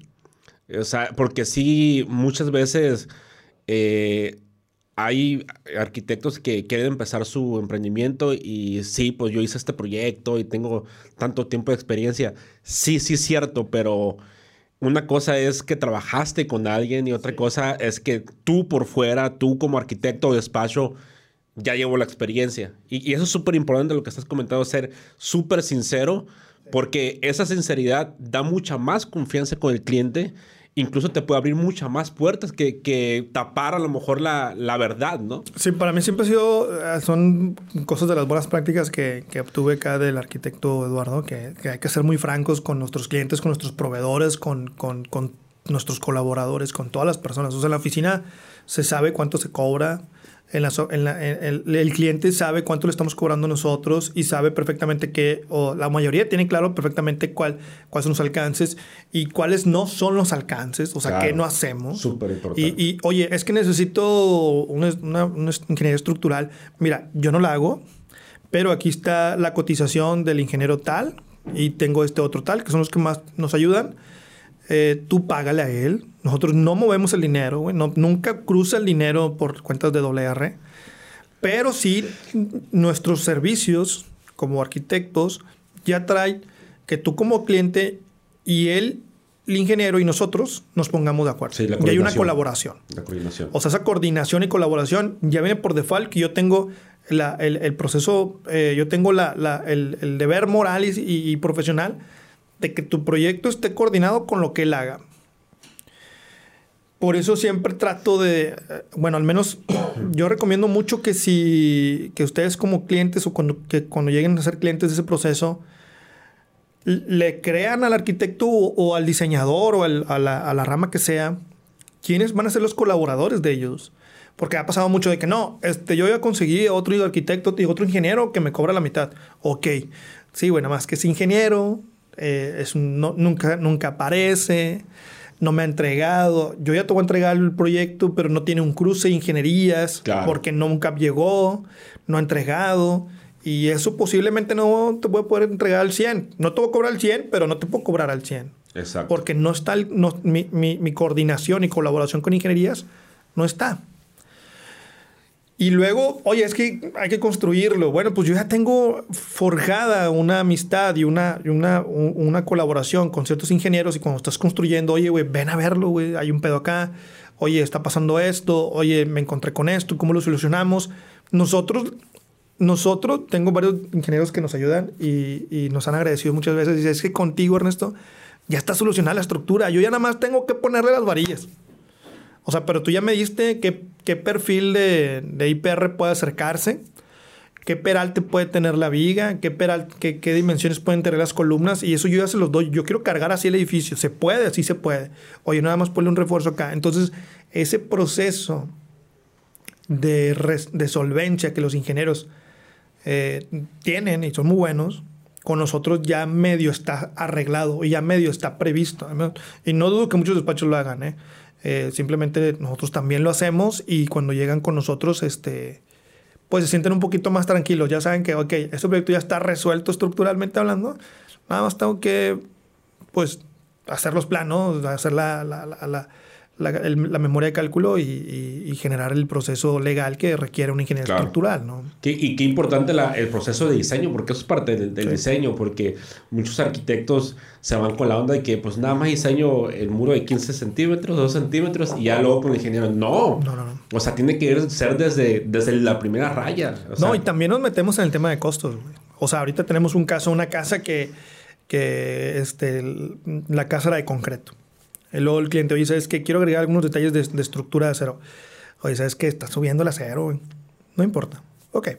O sea, porque sí, muchas veces eh, hay arquitectos que quieren empezar su emprendimiento y sí, pues yo hice este proyecto y tengo tanto tiempo de experiencia. Sí, sí cierto, pero una cosa es que trabajaste con alguien y otra cosa es que tú por fuera, tú como arquitecto o despacho, ya llevo la experiencia. Y, y eso es súper importante lo que estás comentando, ser súper sincero porque esa sinceridad da mucha más confianza con el cliente. Incluso te puede abrir muchas más puertas que, que tapar a lo mejor la, la, verdad, ¿no? Sí, para mí siempre ha sido, eh, son cosas de las buenas prácticas que, que obtuve acá del arquitecto Eduardo, que, que, hay que ser muy francos con nuestros clientes, con nuestros proveedores, con, con, con nuestros colaboradores, con todas las personas. O sea, en la oficina se sabe cuánto se cobra, En el, cliente sabe cuánto le estamos cobrando nosotros y sabe perfectamente que, o la mayoría tiene claro perfectamente cuál, cuáles son los alcances y cuáles no son los alcances, o sea, qué no hacemos. Súper importante. Y, oye, es que necesito una, ingeniería estructural. Mira, yo no la hago, pero aquí está la cotización del ingeniero tal y tengo este otro tal, que son los que más nos ayudan. Eh, tú págale a él, nosotros no movemos el dinero, nunca cruza el dinero por cuentas de WR. Pero sí, nuestros servicios como arquitectos ya traen que tú como cliente y él, el ingeniero y nosotros nos pongamos de acuerdo. y hay una colaboración. La coordinación. O sea, esa coordinación y colaboración ya viene por default que yo tengo el, proceso, eh, yo tengo el, deber moral y profesional de que tu proyecto esté coordinado con lo que él haga. Por eso siempre trato de, bueno, al menos yo recomiendo mucho que si, que ustedes como clientes o cuando, que cuando lleguen a ser clientes de ese proceso, le crean al arquitecto o, al diseñador o a, la, a, la, rama que sea, quiénes van a ser los colaboradores de ellos. Porque ha pasado mucho de que no, este, yo ya conseguí otro arquitecto y otro ingeniero que me cobra la mitad. Ok, sí, bueno, más que es ingeniero, eh, es nunca, nunca aparece no me ha entregado. Yo ya te voy a entregar el proyecto, pero no tiene un cruce de ingenierías porque nunca llegó, no ha entregado. Y eso posiblemente no te voy a poder entregar al 100. No te voy a cobrar al 100, pero no te puedo cobrar al 100. Exacto. Porque no está mi, mi coordinación y colaboración con ingenierías, no está. Y luego, oye, es que hay que construirlo. Bueno, pues yo ya tengo forjada una amistad y una, una, una colaboración con ciertos ingenieros y cuando estás construyendo, oye, güey, ven a verlo, güey, hay un pedo acá, oye, está pasando esto, oye, me encontré con esto, ¿cómo lo solucionamos? Nosotros, nosotros, tengo varios ingenieros que nos ayudan y, y nos han agradecido muchas veces. Dice, es que contigo, Ernesto, ya está solucionada la estructura, yo ya nada más tengo que ponerle las varillas. O sea, pero tú ya me diste qué, qué perfil de, de, IPR puede acercarse, qué peralte puede tener la viga, qué, peral, qué, qué, dimensiones pueden tener las columnas, y eso yo ya se los doy. Yo quiero cargar así el edificio. Se puede, sí se puede. Oye, nada más ponle un refuerzo acá. Entonces, ese proceso de, de solvencia que los ingenieros eh, tienen y son muy buenos, con nosotros ya medio está arreglado y ya medio está previsto. Y no dudo que muchos despachos lo hagan, ¿eh? Eh, simplemente nosotros también lo hacemos y cuando llegan con nosotros, este, pues se sienten un poquito más tranquilos. Ya saben que, ok, este proyecto ya está resuelto estructuralmente hablando. Nada más tengo que, pues, hacer los planos, hacer la, la, la, la, memoria de cálculo y, generar el proceso legal que requiere una ingeniería estructural, ¿no? y qué importante el proceso de diseño, porque eso es parte del, diseño, porque muchos arquitectos se van con la onda de que pues nada más diseño el muro de 15 centímetros, 2 centímetros y ya luego con el ingeniero. No. No, no, no. O sea, tiene que ser desde, desde la primera raya. no, y también nos metemos en el tema de costos. O sea, ahorita tenemos un caso, una casa que, que este, la casa era de concreto. Luego el cliente, oye, ¿sabes qué? Quiero agregar algunos detalles de, de estructura de acero. Oye, ¿sabes qué? Está subiendo el acero, güey. No importa. Ok.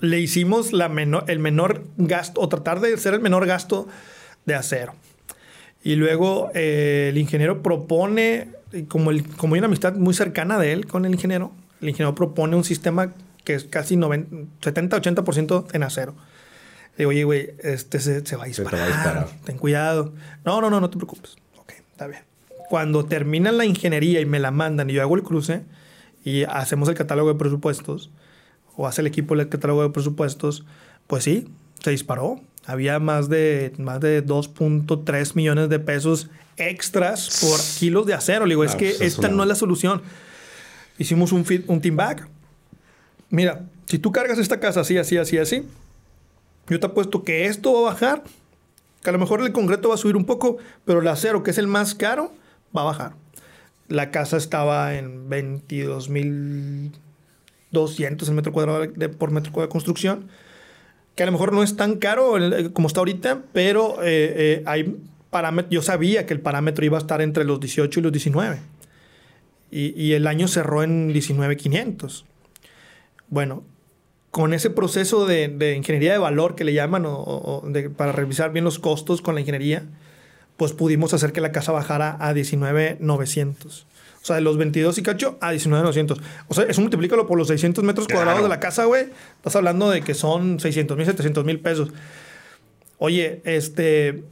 Le hicimos la menor, el menor gasto, o tratar de hacer el menor gasto de acero. Y luego eh, el ingeniero propone, como, el, como hay una amistad muy cercana de él con el ingeniero, el ingeniero propone un sistema que es casi 70-80% en acero. Le digo, oye, güey, este se, se, va a disparar. Ten cuidado. No, no, no, no te preocupes. Está bien. Cuando terminan la ingeniería y me la mandan y yo hago el cruce y hacemos el catálogo de presupuestos, o hace el equipo el catálogo de presupuestos, pues sí, se disparó. Había más de, más de 2.3 millones de pesos extras por kilos de acero. Le digo, es ah, que pues esta no es la solución. Hicimos un, un team back. Mira, si tú cargas esta casa así, así, así, así, yo te apuesto que esto va a bajar que a lo mejor el concreto va a subir un poco, pero el acero, que es el más caro, va a bajar. La casa estaba en 22.200 el metro cuadrado por metro cuadrado de construcción, que a lo mejor no es tan caro como está ahorita, pero eh, eh, yo sabía que el parámetro iba a estar entre los 18 y los 19. Y, y el año cerró en 19.500. Bueno, con ese proceso de, ingeniería de valor que le llaman, o, para revisar bien los costos con la ingeniería, pues pudimos hacer que la casa bajara a 19,900. O sea, de los 22 y cacho a 19,900. O sea, eso multiplícalo por los 600 metros Claro. cuadrados de la casa, güey. Estás hablando de que son 600 mil, 700 mil pesos. Oye, este.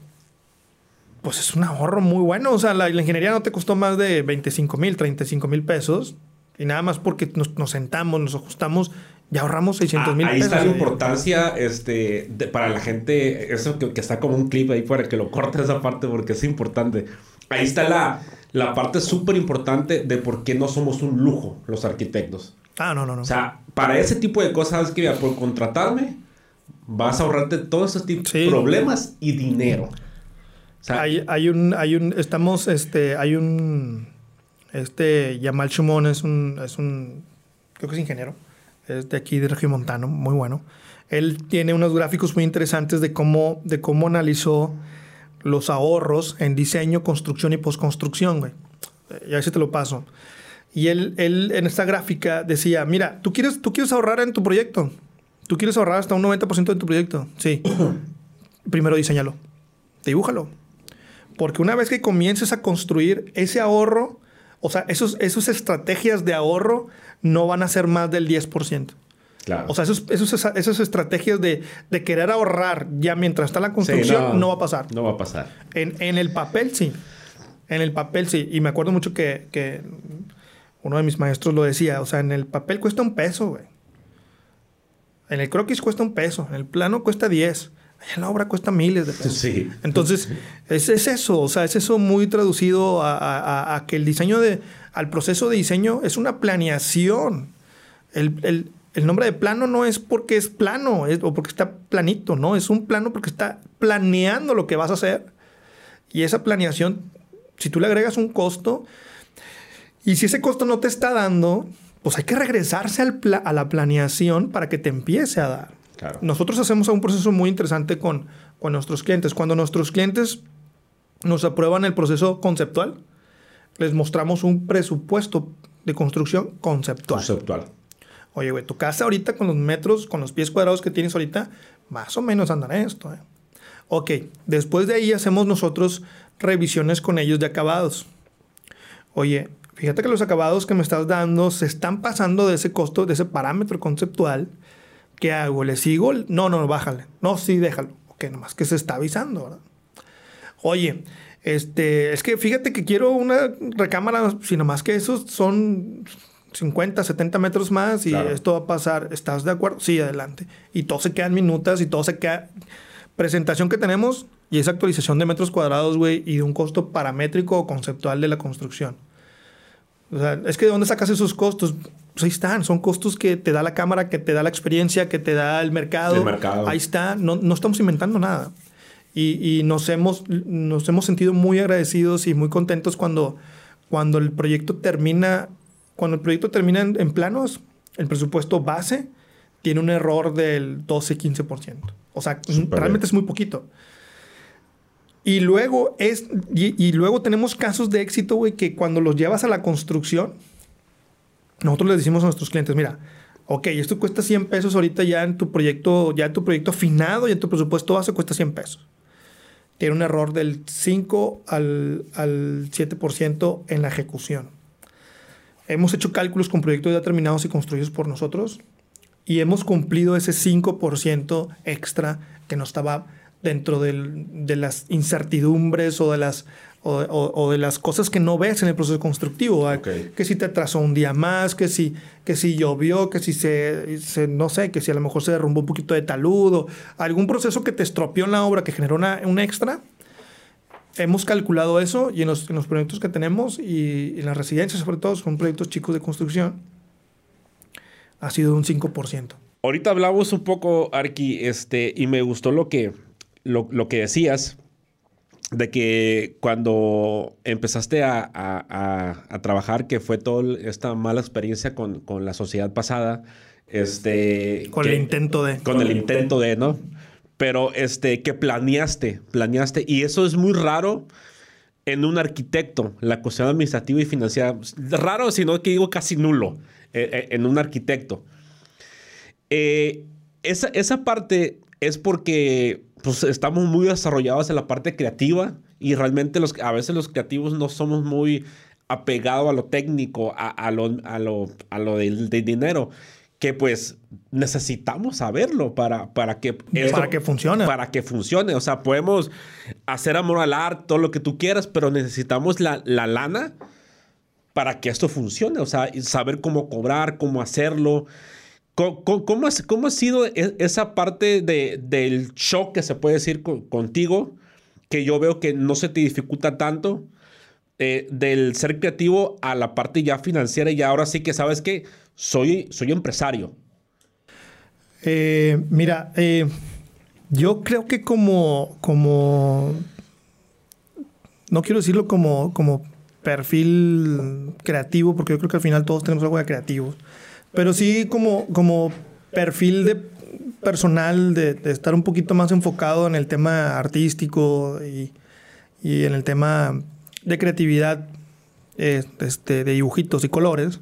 Pues es un ahorro muy bueno. O sea, la, la ingeniería no te costó más de 25 mil, 35 mil pesos. Y nada más porque nos, nos sentamos, nos ajustamos, ya ahorramos 600 mil Ah, ahí está la importancia este, de- para la gente, eso que, que está como un clip ahí para que lo corte esa parte porque es importante. Ahí está la, la parte súper importante de por qué no somos un lujo los arquitectos. Ah, no, no, no. O sea, para ese tipo de cosas, que mira, por contratarme, vas a ahorrarte todos esos tipos de Sí. problemas y dinero. O sea, hay, hay un, hay un, estamos, este, hay un, este, Yamal Shumon es un, es un, creo que es ingeniero, es de aquí de Regiomontano, muy bueno. Él tiene unos gráficos muy interesantes de cómo, de cómo analizó los ahorros en diseño, construcción y postconstrucción, güey. Eh, Ya ese te lo paso. Y él, él en esta gráfica decía, mira, ¿tú quieres, tú quieres ahorrar en tu proyecto. Tú quieres ahorrar hasta un 90% de tu proyecto. Sí. Primero diseñalo. Dibújalo. Porque una vez que comiences a construir ese ahorro, o sea, esos, esas estrategias de ahorro no van a ser más del 10%. claro. O sea, esos, esos- esas estrategias de, de querer ahorrar ya mientras está la construcción Sí, no, va a pasar. No va a pasar. En, en el papel sí. En el papel sí. Y me acuerdo mucho que, que uno de mis maestros lo decía. O sea, en el papel cuesta un peso, güey. En el croquis cuesta un peso. En el plano cuesta 10. La obra cuesta miles de pesos. Sí. Entonces, es, es eso, o sea, es eso muy traducido a, a- que el diseño de, al proceso de diseño es una planeación. El, el- el nombre de plano no es porque es plano es- o porque está planito, no, es un plano porque está planeando lo que vas a hacer. Y esa planeación, si tú le agregas un costo, y si ese costo no te está dando, pues hay que regresarse al a la planeación para que te empiece a dar. Claro. Nosotros hacemos un proceso muy interesante con, con nuestros clientes. Cuando nuestros clientes nos aprueban el proceso conceptual, les mostramos un presupuesto de construcción conceptual. Conceptual. Oye, güey, tu casa ahorita con los metros, con los pies cuadrados que tienes ahorita, más o menos andan esto. ¿eh? Ok, después de ahí hacemos nosotros revisiones con ellos de acabados. Oye, fíjate que los acabados que me estás dando se están pasando de ese costo, de ese parámetro conceptual. ¿Qué hago? ¿Le sigo? No, no, bájale. No, sí, déjalo. Ok, nomás que se está avisando, ¿verdad? Oye, este, es que fíjate que quiero una recámara, si nomás que esos son 50, 70 metros más y Claro. esto va a pasar. ¿Estás de acuerdo? Sí, adelante. Y todo se queda en minutas y todo se queda. Presentación que tenemos y esa actualización de metros cuadrados, güey, y de un costo paramétrico o conceptual de la construcción. O sea, es que ¿de dónde sacas esos costos? Pues ahí están, son costos que te da la cámara, que te da la experiencia, que te da el mercado. El mercado. Ahí está, no, no estamos inventando nada. Y, y nos, hemos, nos hemos sentido muy agradecidos y muy contentos cuando, cuando el proyecto termina, cuando el proyecto termina en, en planos, el presupuesto base tiene un error del 12-15%. O sea, Súper realmente bien. es muy poquito. Y luego, es, y, y luego tenemos casos de éxito, güey, que cuando los llevas a la construcción, nosotros les decimos a nuestros clientes, mira, ok, esto cuesta 100 pesos ahorita ya en tu proyecto, ya en tu proyecto afinado y en tu presupuesto base cuesta 100 pesos. Tiene un error del 5 al, al 7% en la ejecución. Hemos hecho cálculos con proyectos ya terminados y construidos por nosotros y hemos cumplido ese 5% extra que no estaba dentro del- de las incertidumbres o de las, o, o- o de las cosas que no ves en el proceso constructivo. ¿va? Ok. Que si te atrasó un día más, que si, que si llovió, que si se, se- no sé, que si a lo mejor se derrumbó un poquito de taludo, algún proceso que te estropeó en la obra que generó una, un extra. Hemos calculado eso y en los, en los proyectos que tenemos y en las residencias, sobre todo, son proyectos chicos de construcción, ha sido un 5%. Ahorita hablamos un poco, Arki, este, y me gustó lo que, lo, lo que decías de que cuando empezaste a, a- a- a trabajar, que fue toda esta mala experiencia con, con la sociedad pasada, este... Con que- el intento de... con el intento de, ¿no? Pero este, que planeaste, planeaste. Y eso es muy raro en un arquitecto, la cuestión administrativa y financiera. Raro, sino que digo casi nulo eh, eh, en un arquitecto. Eh, esa, esa parte es porque pues, estamos muy desarrollados en la parte creativa Y realmente los, a veces los creativos no somos muy apegados a lo técnico, a, lo, a lo, a lo del, dinero que pues necesitamos saberlo para, para que... para que funcione. Para que funcione. O sea, podemos hacer amor al arte, todo lo que tú quieras, pero necesitamos la, la lana para que esto funcione. O sea, saber cómo cobrar, cómo hacerlo. ¿Cómo, cómo, ha, sido e, esa parte de, del shock que se puede decir contigo? Que yo veo que no se te dificulta tanto. Eh, del ser creativo a la parte ya financiera y ahora sí que sabes que soy, soy empresario. Eh, mira, eh, yo creo que como, como, no quiero decirlo como, como perfil creativo, porque yo creo que al final todos tenemos algo de creativo, pero sí como, como perfil de personal, de, estar un poquito más enfocado en el tema artístico y, y en el tema de creatividad, este, de dibujitos y colores,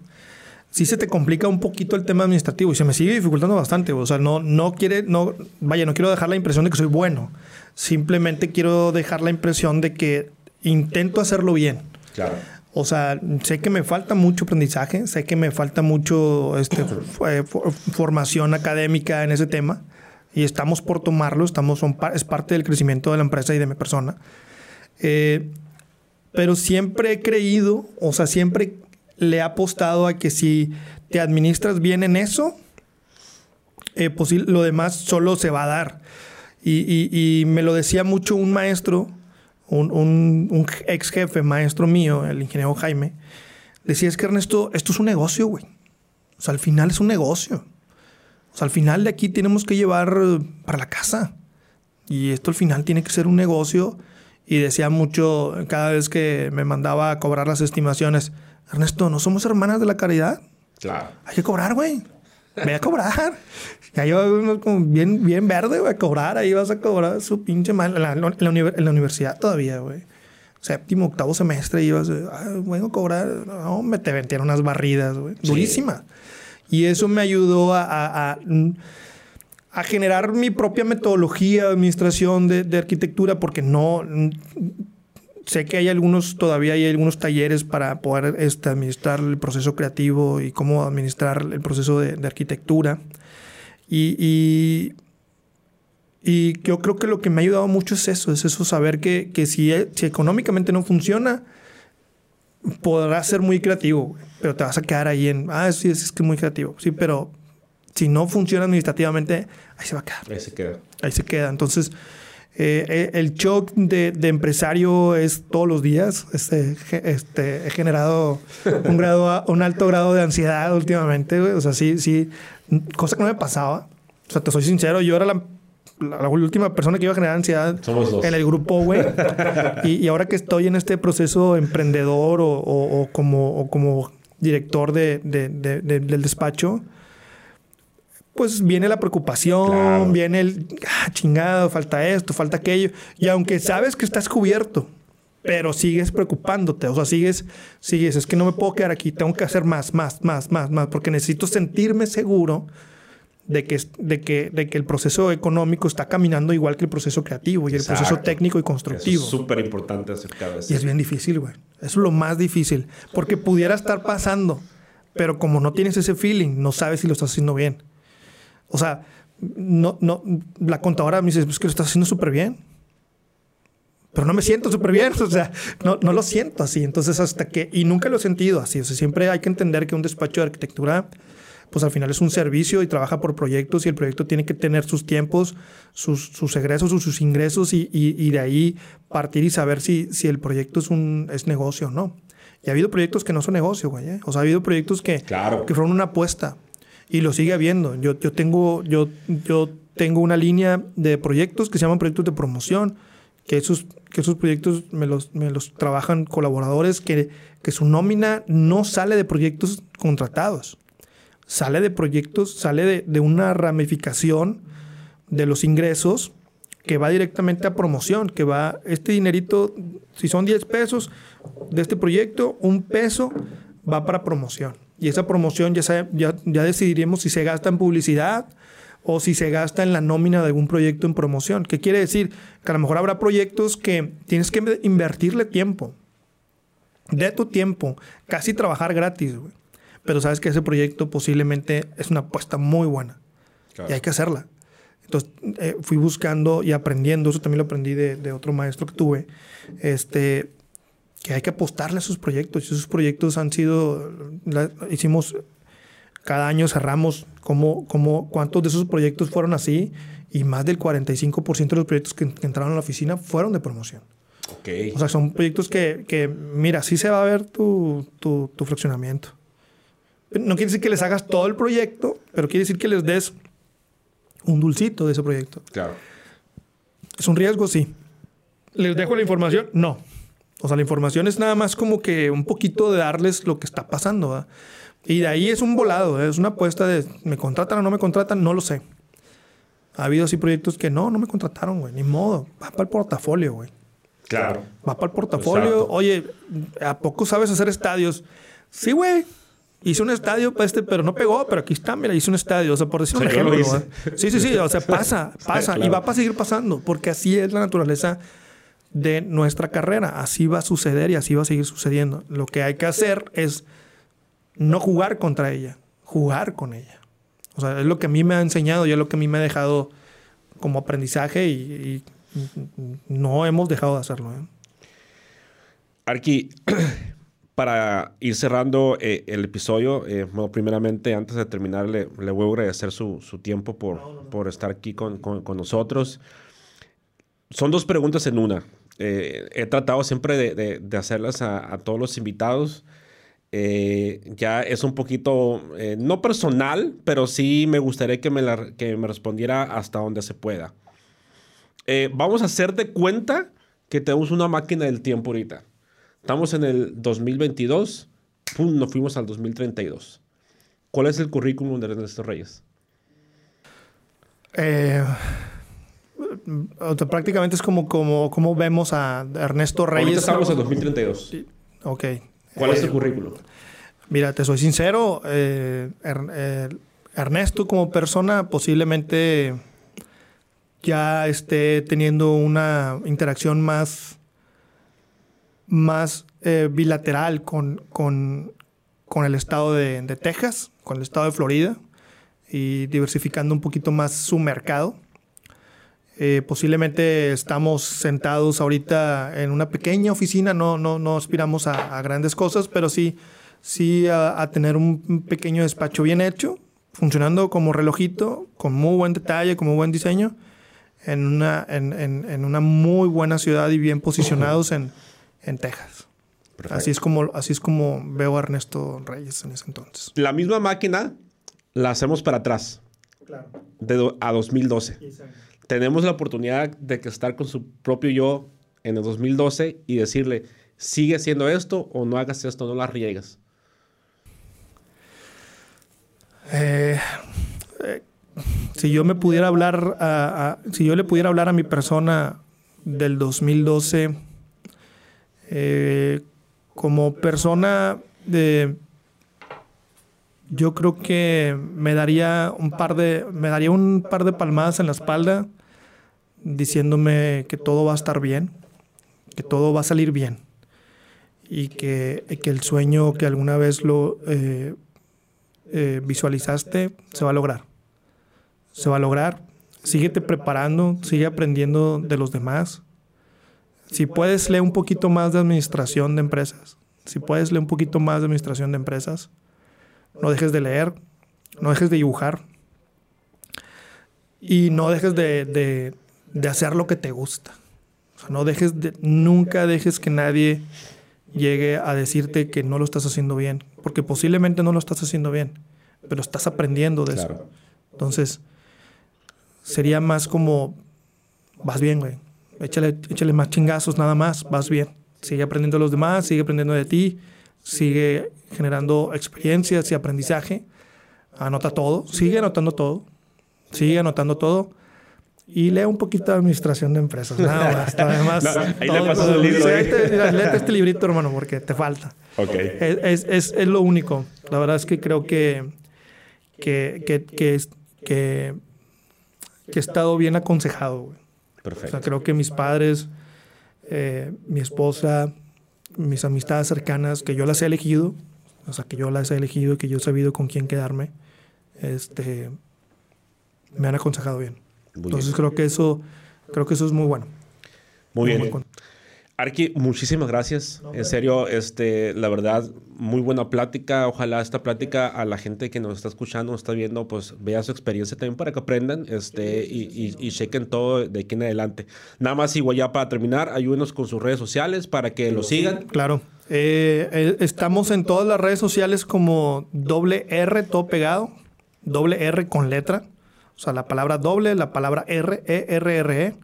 sí se te complica un poquito el tema administrativo y se me sigue dificultando bastante. O sea, no, no quiere, no, vaya, no quiero dejar la impresión de que soy bueno. Simplemente quiero dejar la impresión de que intento hacerlo bien. Claro. O sea, sé que me falta mucho aprendizaje, sé que me falta mucho este, eh, formación académica en ese tema y estamos por tomarlo, estamos, son, es parte del crecimiento de la empresa y de mi persona. Eh, pero siempre he creído, o sea, siempre le he apostado a que si te administras bien en eso, eh, pues lo demás solo se va a dar. Y, me lo decía mucho un maestro, un, ex jefe, maestro mío, el ingeniero Jaime, decía, es que Ernesto, esto es un negocio, güey. O sea, al final es un negocio. O sea, al final de aquí tenemos que llevar para la casa. Y esto al final tiene que ser un negocio y decía mucho cada vez que me mandaba a cobrar las estimaciones, Ernesto, ¿no somos hermanas de la caridad? Claro. Hay que cobrar, güey. Ve a cobrar. Ya yo bien, bien verde, güey, a cobrar. Ahí vas a cobrar su pinche mal. En la, en la, universidad todavía, güey. Séptimo, octavo semestre, ibas, ah, bueno, a cobrar. No, me te vendieron unas barridas, güey. Durísimas. Y eso me ayudó a a generar mi propia metodología de administración de, arquitectura, porque no sé que hay algunos, todavía hay algunos talleres para poder este, administrar el proceso creativo y cómo administrar el proceso de, arquitectura. Y, y, yo creo que lo que me ha ayudado mucho es eso, es eso, saber que, si, si económicamente no funciona, podrás ser muy creativo, pero te vas a quedar ahí en, ah, sí, es que es muy creativo. Sí, pero si no funciona administrativamente, ahí se va a quedar. Ahí se queda. Ahí se queda. Entonces, eh, eh, el shock de, empresario es todos los días. Este, este, he generado un, grado, un alto grado de ansiedad últimamente. O sea, sí, sí, cosa que no me pasaba. O sea, te soy sincero, yo era la, la, última persona que iba a generar ansiedad en el grupo, güey. y, ahora que estoy en este proceso emprendedor o, como, como director de, del despacho, pues viene la preocupación, viene el, ah, chingado, falta esto, falta aquello. Y aunque sabes que estás cubierto, pero sigues preocupándote, o sea, sigues, sigues, es que no me puedo quedar aquí, tengo que hacer más, más, más, más, más, porque necesito sentirme seguro de que, de que, de que el proceso económico está caminando igual que el proceso creativo y el proceso técnico y constructivo. es súper importante acercar Y es bien difícil, güey. Eso es lo más difícil, porque pudiera estar pasando, pero como no tienes ese feeling, no sabes si lo estás haciendo bien. O sea, no, no, la contadora me dice, es que lo estás haciendo súper bien. Pero no me siento súper bien, o sea, no, no lo siento así. Entonces, hasta que, y nunca lo he sentido así. O sea, siempre hay que entender que un despacho de arquitectura, pues al final es un servicio y trabaja por proyectos y el proyecto tiene que tener sus tiempos, sus, sus egresos o sus ingresos y, y, de ahí partir y saber si, si el proyecto es un es negocio o no. Y ha habido proyectos que no son negocio, güey. ¿eh? O sea, ha habido proyectos que, claro. que fueron una apuesta y lo sigue habiendo. Yo, yo, tengo, yo, yo tengo una línea de proyectos que se llaman proyectos de promoción, que esos, que esos proyectos me los, me los trabajan colaboradores, que, que su nómina no sale de proyectos contratados, sale de proyectos, sale de, de una ramificación de los ingresos que va directamente a promoción, que va este dinerito, si son 10 pesos de este proyecto, un peso va para promoción. Y esa promoción ya, ya, ya decidiremos si se gasta en publicidad o si se gasta en la nómina de algún proyecto en promoción. ¿Qué quiere decir? Que a lo mejor habrá proyectos que tienes que invertirle tiempo, de tu tiempo, casi trabajar gratis, güey. Pero sabes que ese proyecto posiblemente es una apuesta muy buena y hay que hacerla. Entonces eh, fui buscando y aprendiendo, eso también lo aprendí de, de otro maestro que tuve, este, que hay que apostarle a sus proyectos. Y esos proyectos han sido, hicimos, cada año cerramos cómo, cómo, cuántos de esos proyectos fueron así y más del 45% de los proyectos que, entraron a la oficina fueron de promoción. Okay. O sea, son proyectos que, que, mira, sí se va a ver tu, tu, tu fraccionamiento. No quiere decir que les hagas todo el proyecto, pero quiere decir que les des un dulcito de ese proyecto. Claro. ¿Es un riesgo? Sí. ¿Les dejo la información? No. O sea, la información es nada más como que un poquito de darles lo que está pasando. Y de ahí es un volado, es una apuesta de me contratan o no me contratan, no lo sé. Ha habido así proyectos que no, no me contrataron, güey, ni modo. Va para el portafolio, güey. Claro. Va para el portafolio. Oye, ¿a poco sabes hacer estadios? Sí, güey. Hice un estadio, pues, este, pero no pegó, pero aquí está, mira, hice un estadio. O sea, por decir un ejemplo. Sí, sí, sí. O sea, pasa, pasa. Y va a seguir pasando, porque así es la naturaleza de nuestra carrera. Así va a suceder y así va a seguir sucediendo. Lo que hay que hacer es no jugar contra ella, jugar con ella. O sea, es lo que a mí me ha enseñado y es lo que a mí me ha dejado como aprendizaje y, no hemos dejado de hacerlo. ¿eh? Arqui, para ir cerrando eh, el episodio, eh, bueno, primeramente, antes de terminar, le, voy a agradecer su, su tiempo por, por estar aquí con, con, con nosotros. Son dos preguntas en una. Eh, he tratado siempre de, hacerlas a, todos los invitados. Eh, ya es un poquito, eh, no personal, pero sí me gustaría que me, que me respondiera hasta donde se pueda. vamos a hacer de cuenta que tenemos una máquina del tiempo ahorita. Estamos en el 2022, ¡pum! nos fuimos al 2032. ¿Cuál es el currículum de Ernesto Reyes? Eh prácticamente es como, como, como vemos a Ernesto Reyes. Ahorita estamos en 2032. Ok. ¿Cuál es el eh, currículo? Mira, te soy sincero. Eh, eh, Ernesto como persona posiblemente ya esté teniendo una interacción más, más bilateral con, con, con, el estado de, de Texas, con el estado de Florida y diversificando un poquito más su mercado. Eh, posiblemente estamos sentados ahorita en una pequeña oficina, no, no, no aspiramos a, grandes cosas, pero sí, sí a, tener un pequeño despacho bien hecho, funcionando como relojito, con muy buen detalle, con muy buen diseño, en una, en, en, una muy buena ciudad y bien posicionados en, en Texas. Así es, como, así es como veo a Ernesto Reyes en ese entonces. La misma máquina la hacemos para atrás. Claro. De a 2012. Exacto tenemos la oportunidad de estar con su propio yo en el 2012 y decirle, sigue haciendo esto o no hagas esto, no la riegas. Eh, eh, si yo me pudiera hablar, si yo le pudiera hablar a mi persona del 2012, eh, como persona de yo creo que me daría un par de me daría un par de palmadas en la espalda diciéndome que todo va a estar bien, que todo va a salir bien y que, que el sueño que alguna vez lo eh, eh, visualizaste se va a lograr. Se va a lograr. Síguete preparando, sigue aprendiendo de los demás. Si puedes, lee un poquito más de administración de empresas. Si puedes, lee un poquito más de administración de empresas. No dejes de leer, no dejes de dibujar. Y no dejes de, de hacer lo que te gusta. no dejes de, nunca dejes que nadie llegue a decirte que no lo estás haciendo bien, porque posiblemente no lo estás haciendo bien, pero estás aprendiendo de eso. Entonces, sería más como, vas bien, güey. Échale, échale más chingazos nada más, vas bien. Sigue aprendiendo de los demás, sigue aprendiendo de ti, sigue generando experiencias y aprendizaje. Anota todo, sigue anotando todo, sigue anotando todo y lee un poquito de administración de empresas. Nada más. Además, ahí le pasas el libro. Léete este librito, hermano, porque te falta. Ok. Es, es, es, lo único. La verdad es que creo que, que, que, que, que que he estado bien aconsejado, güey. O Perfecto. sea, creo que mis padres, eh, mi esposa, mis amistades cercanas, que yo las he elegido, o sea, que yo las he elegido que yo he sabido con quién quedarme, este, me han aconsejado bien. Muy Entonces bien. creo que eso, creo que eso es muy bueno. Muy Muy bien. con- Arqui, muchísimas gracias. En serio, este, la verdad, muy buena plática. Ojalá esta plática a la gente que nos está escuchando, nos está viendo, pues vea su experiencia también para que aprendan este, y, y, y chequen todo de aquí en adelante. Nada más, igual ya para terminar, ayúdenos con sus redes sociales para que lo sigan. Claro. Eh, eh, estamos en todas las redes sociales como doble R, todo pegado. Doble R con letra. O sea, la palabra doble, la palabra R, E, R, R, E.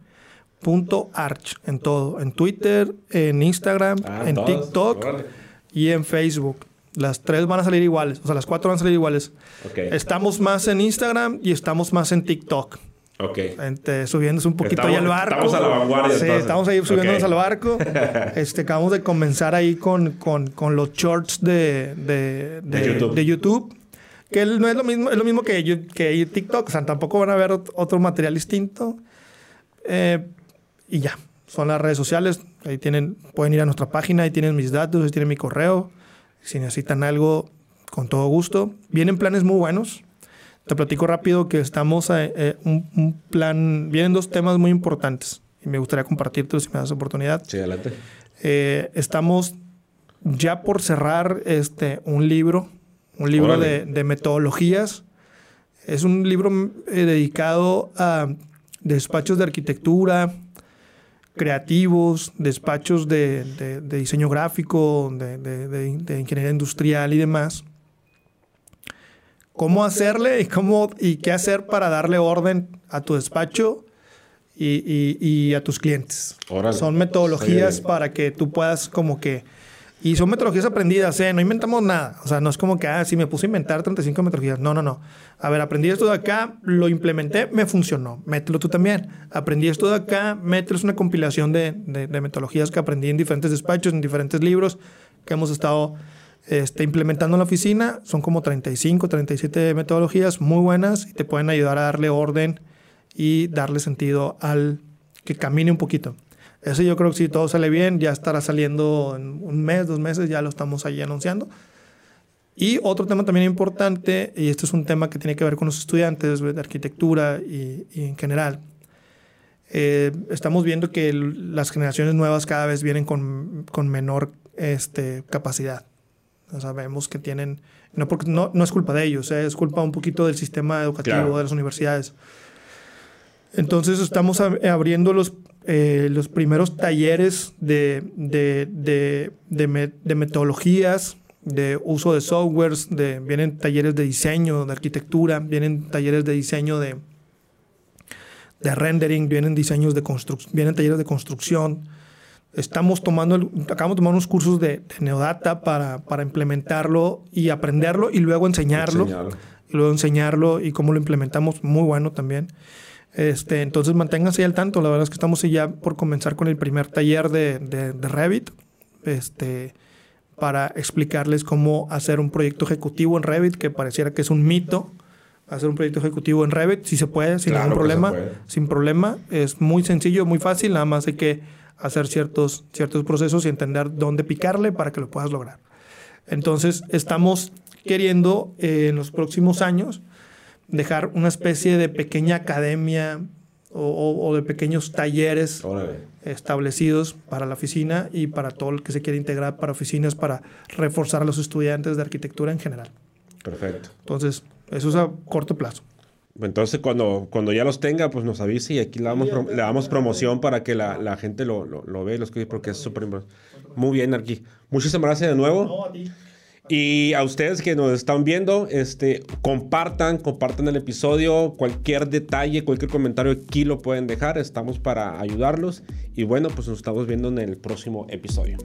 Punto arch en todo. En Twitter, en Instagram, Ah, en todas. TikTok Órale. y en Facebook. Las tres van a salir iguales. O sea, las cuatro van a salir iguales. Ok. Estamos más en Instagram y estamos más en TikTok. Ok. Este, subiéndose un poquito Estamos- ahí al barco. estamos a la vanguardia, Sí, entonces. estamos ahí subiéndonos Ok. al barco. Este, acabamos de comenzar ahí con, con, con los shorts de, de, de, De YouTube. de YouTube. Que no es lo mismo, es lo mismo que, que TikTok. O sea, tampoco van a ver ot- otro material distinto. Eh, y ya. Son las redes sociales. Ahí tienen, pueden ir a nuestra página, ahí tienen mis datos, ahí tienen mi correo. Si necesitan algo, con todo gusto. Vienen planes muy buenos. Te platico rápido que estamos a eh, un, un plan, vienen dos temas muy importantes y me gustaría compartirlos si me das oportunidad. Sí, adelante. Eh, estamos ya por cerrar este, un libro, un libro de, de metodologías. Es un libro eh, dedicado a despachos de arquitectura, creativos, despachos de, de- de diseño gráfico, de, ingeniería industrial y demás. Cómo hacerle y, cómo, y qué hacer para darle orden a tu despacho y, y- y a tus clientes. Órale. Son metodologías Sí. para que tú puedas como que... Y son metodologías aprendidas, ¿eh? No inventamos nada. O sea, no es como que, ah, sí, me puse a inventar 35 metodologías. No, no, no. A ver, aprendí esto de acá, lo implementé, me funcionó. Mételo tú también. Aprendí esto de acá, mételo. Es una compilación de metodologías que aprendí en diferentes despachos, en diferentes libros que hemos estado este, implementando en la oficina. Son como 35, 37 metodologías muy buenas y te pueden ayudar a darle orden y darle sentido al que camine un poquito. Eso yo creo que si todo sale bien, ya estará saliendo en un mes, dos meses, ya lo estamos ahí anunciando. Y otro tema también importante, y este es un tema que tiene que ver con los estudiantes de arquitectura y, y en general, eh, estamos viendo que el- las generaciones nuevas cada vez vienen con, con menor este, capacidad. O sea, vemos que tienen, no, porque, no, no es culpa de ellos, eh, es culpa un poquito del sistema educativo Claro. de las universidades. Entonces estamos ab- abriendo los, eh, los primeros talleres de, de, de, de me- de metodologías, de uso de softwares, de, vienen talleres de diseño, de arquitectura, vienen talleres de diseño de, de rendering, vienen diseños de vienen talleres de construcción. Estamos tomando, el- acabamos de tomar unos cursos de, de Neodata para, para implementarlo y aprenderlo y luego enseñarlo Enseñarlo. y luego enseñarlo y cómo lo implementamos, muy bueno también. Este, entonces manténganse al tanto, la verdad es que estamos ya por comenzar con el primer taller de, de, de Revit, este, para explicarles cómo hacer un proyecto ejecutivo en Revit, que pareciera que es un mito, hacer un proyecto ejecutivo en Revit, si se puede, sin Claro ningún problema, sin problema, es muy sencillo, muy fácil, nada más hay que hacer ciertos, ciertos procesos y entender dónde picarle para que lo puedas lograr. Entonces, estamos queriendo eh, en los próximos años dejar una especie de pequeña academia o, o- o de pequeños talleres Órale. establecidos para la oficina y para todo el que se quiere integrar para oficinas para reforzar a los estudiantes de arquitectura en general. Perfecto. Entonces, eso es a corto plazo. Entonces, cuando, cuando ya los tenga, pues nos avise y aquí le damos, le damos promoción para que la, la gente lo, lo, lo vea y lo escuche porque es súper importante. Muy bien, Arqui. Muchísimas gracias de nuevo. Y a ustedes que nos están viendo, este, compartan, compartan el episodio. Cualquier detalle, cualquier comentario aquí lo pueden dejar. Estamos para ayudarlos. Y bueno, pues nos estamos viendo en el próximo episodio.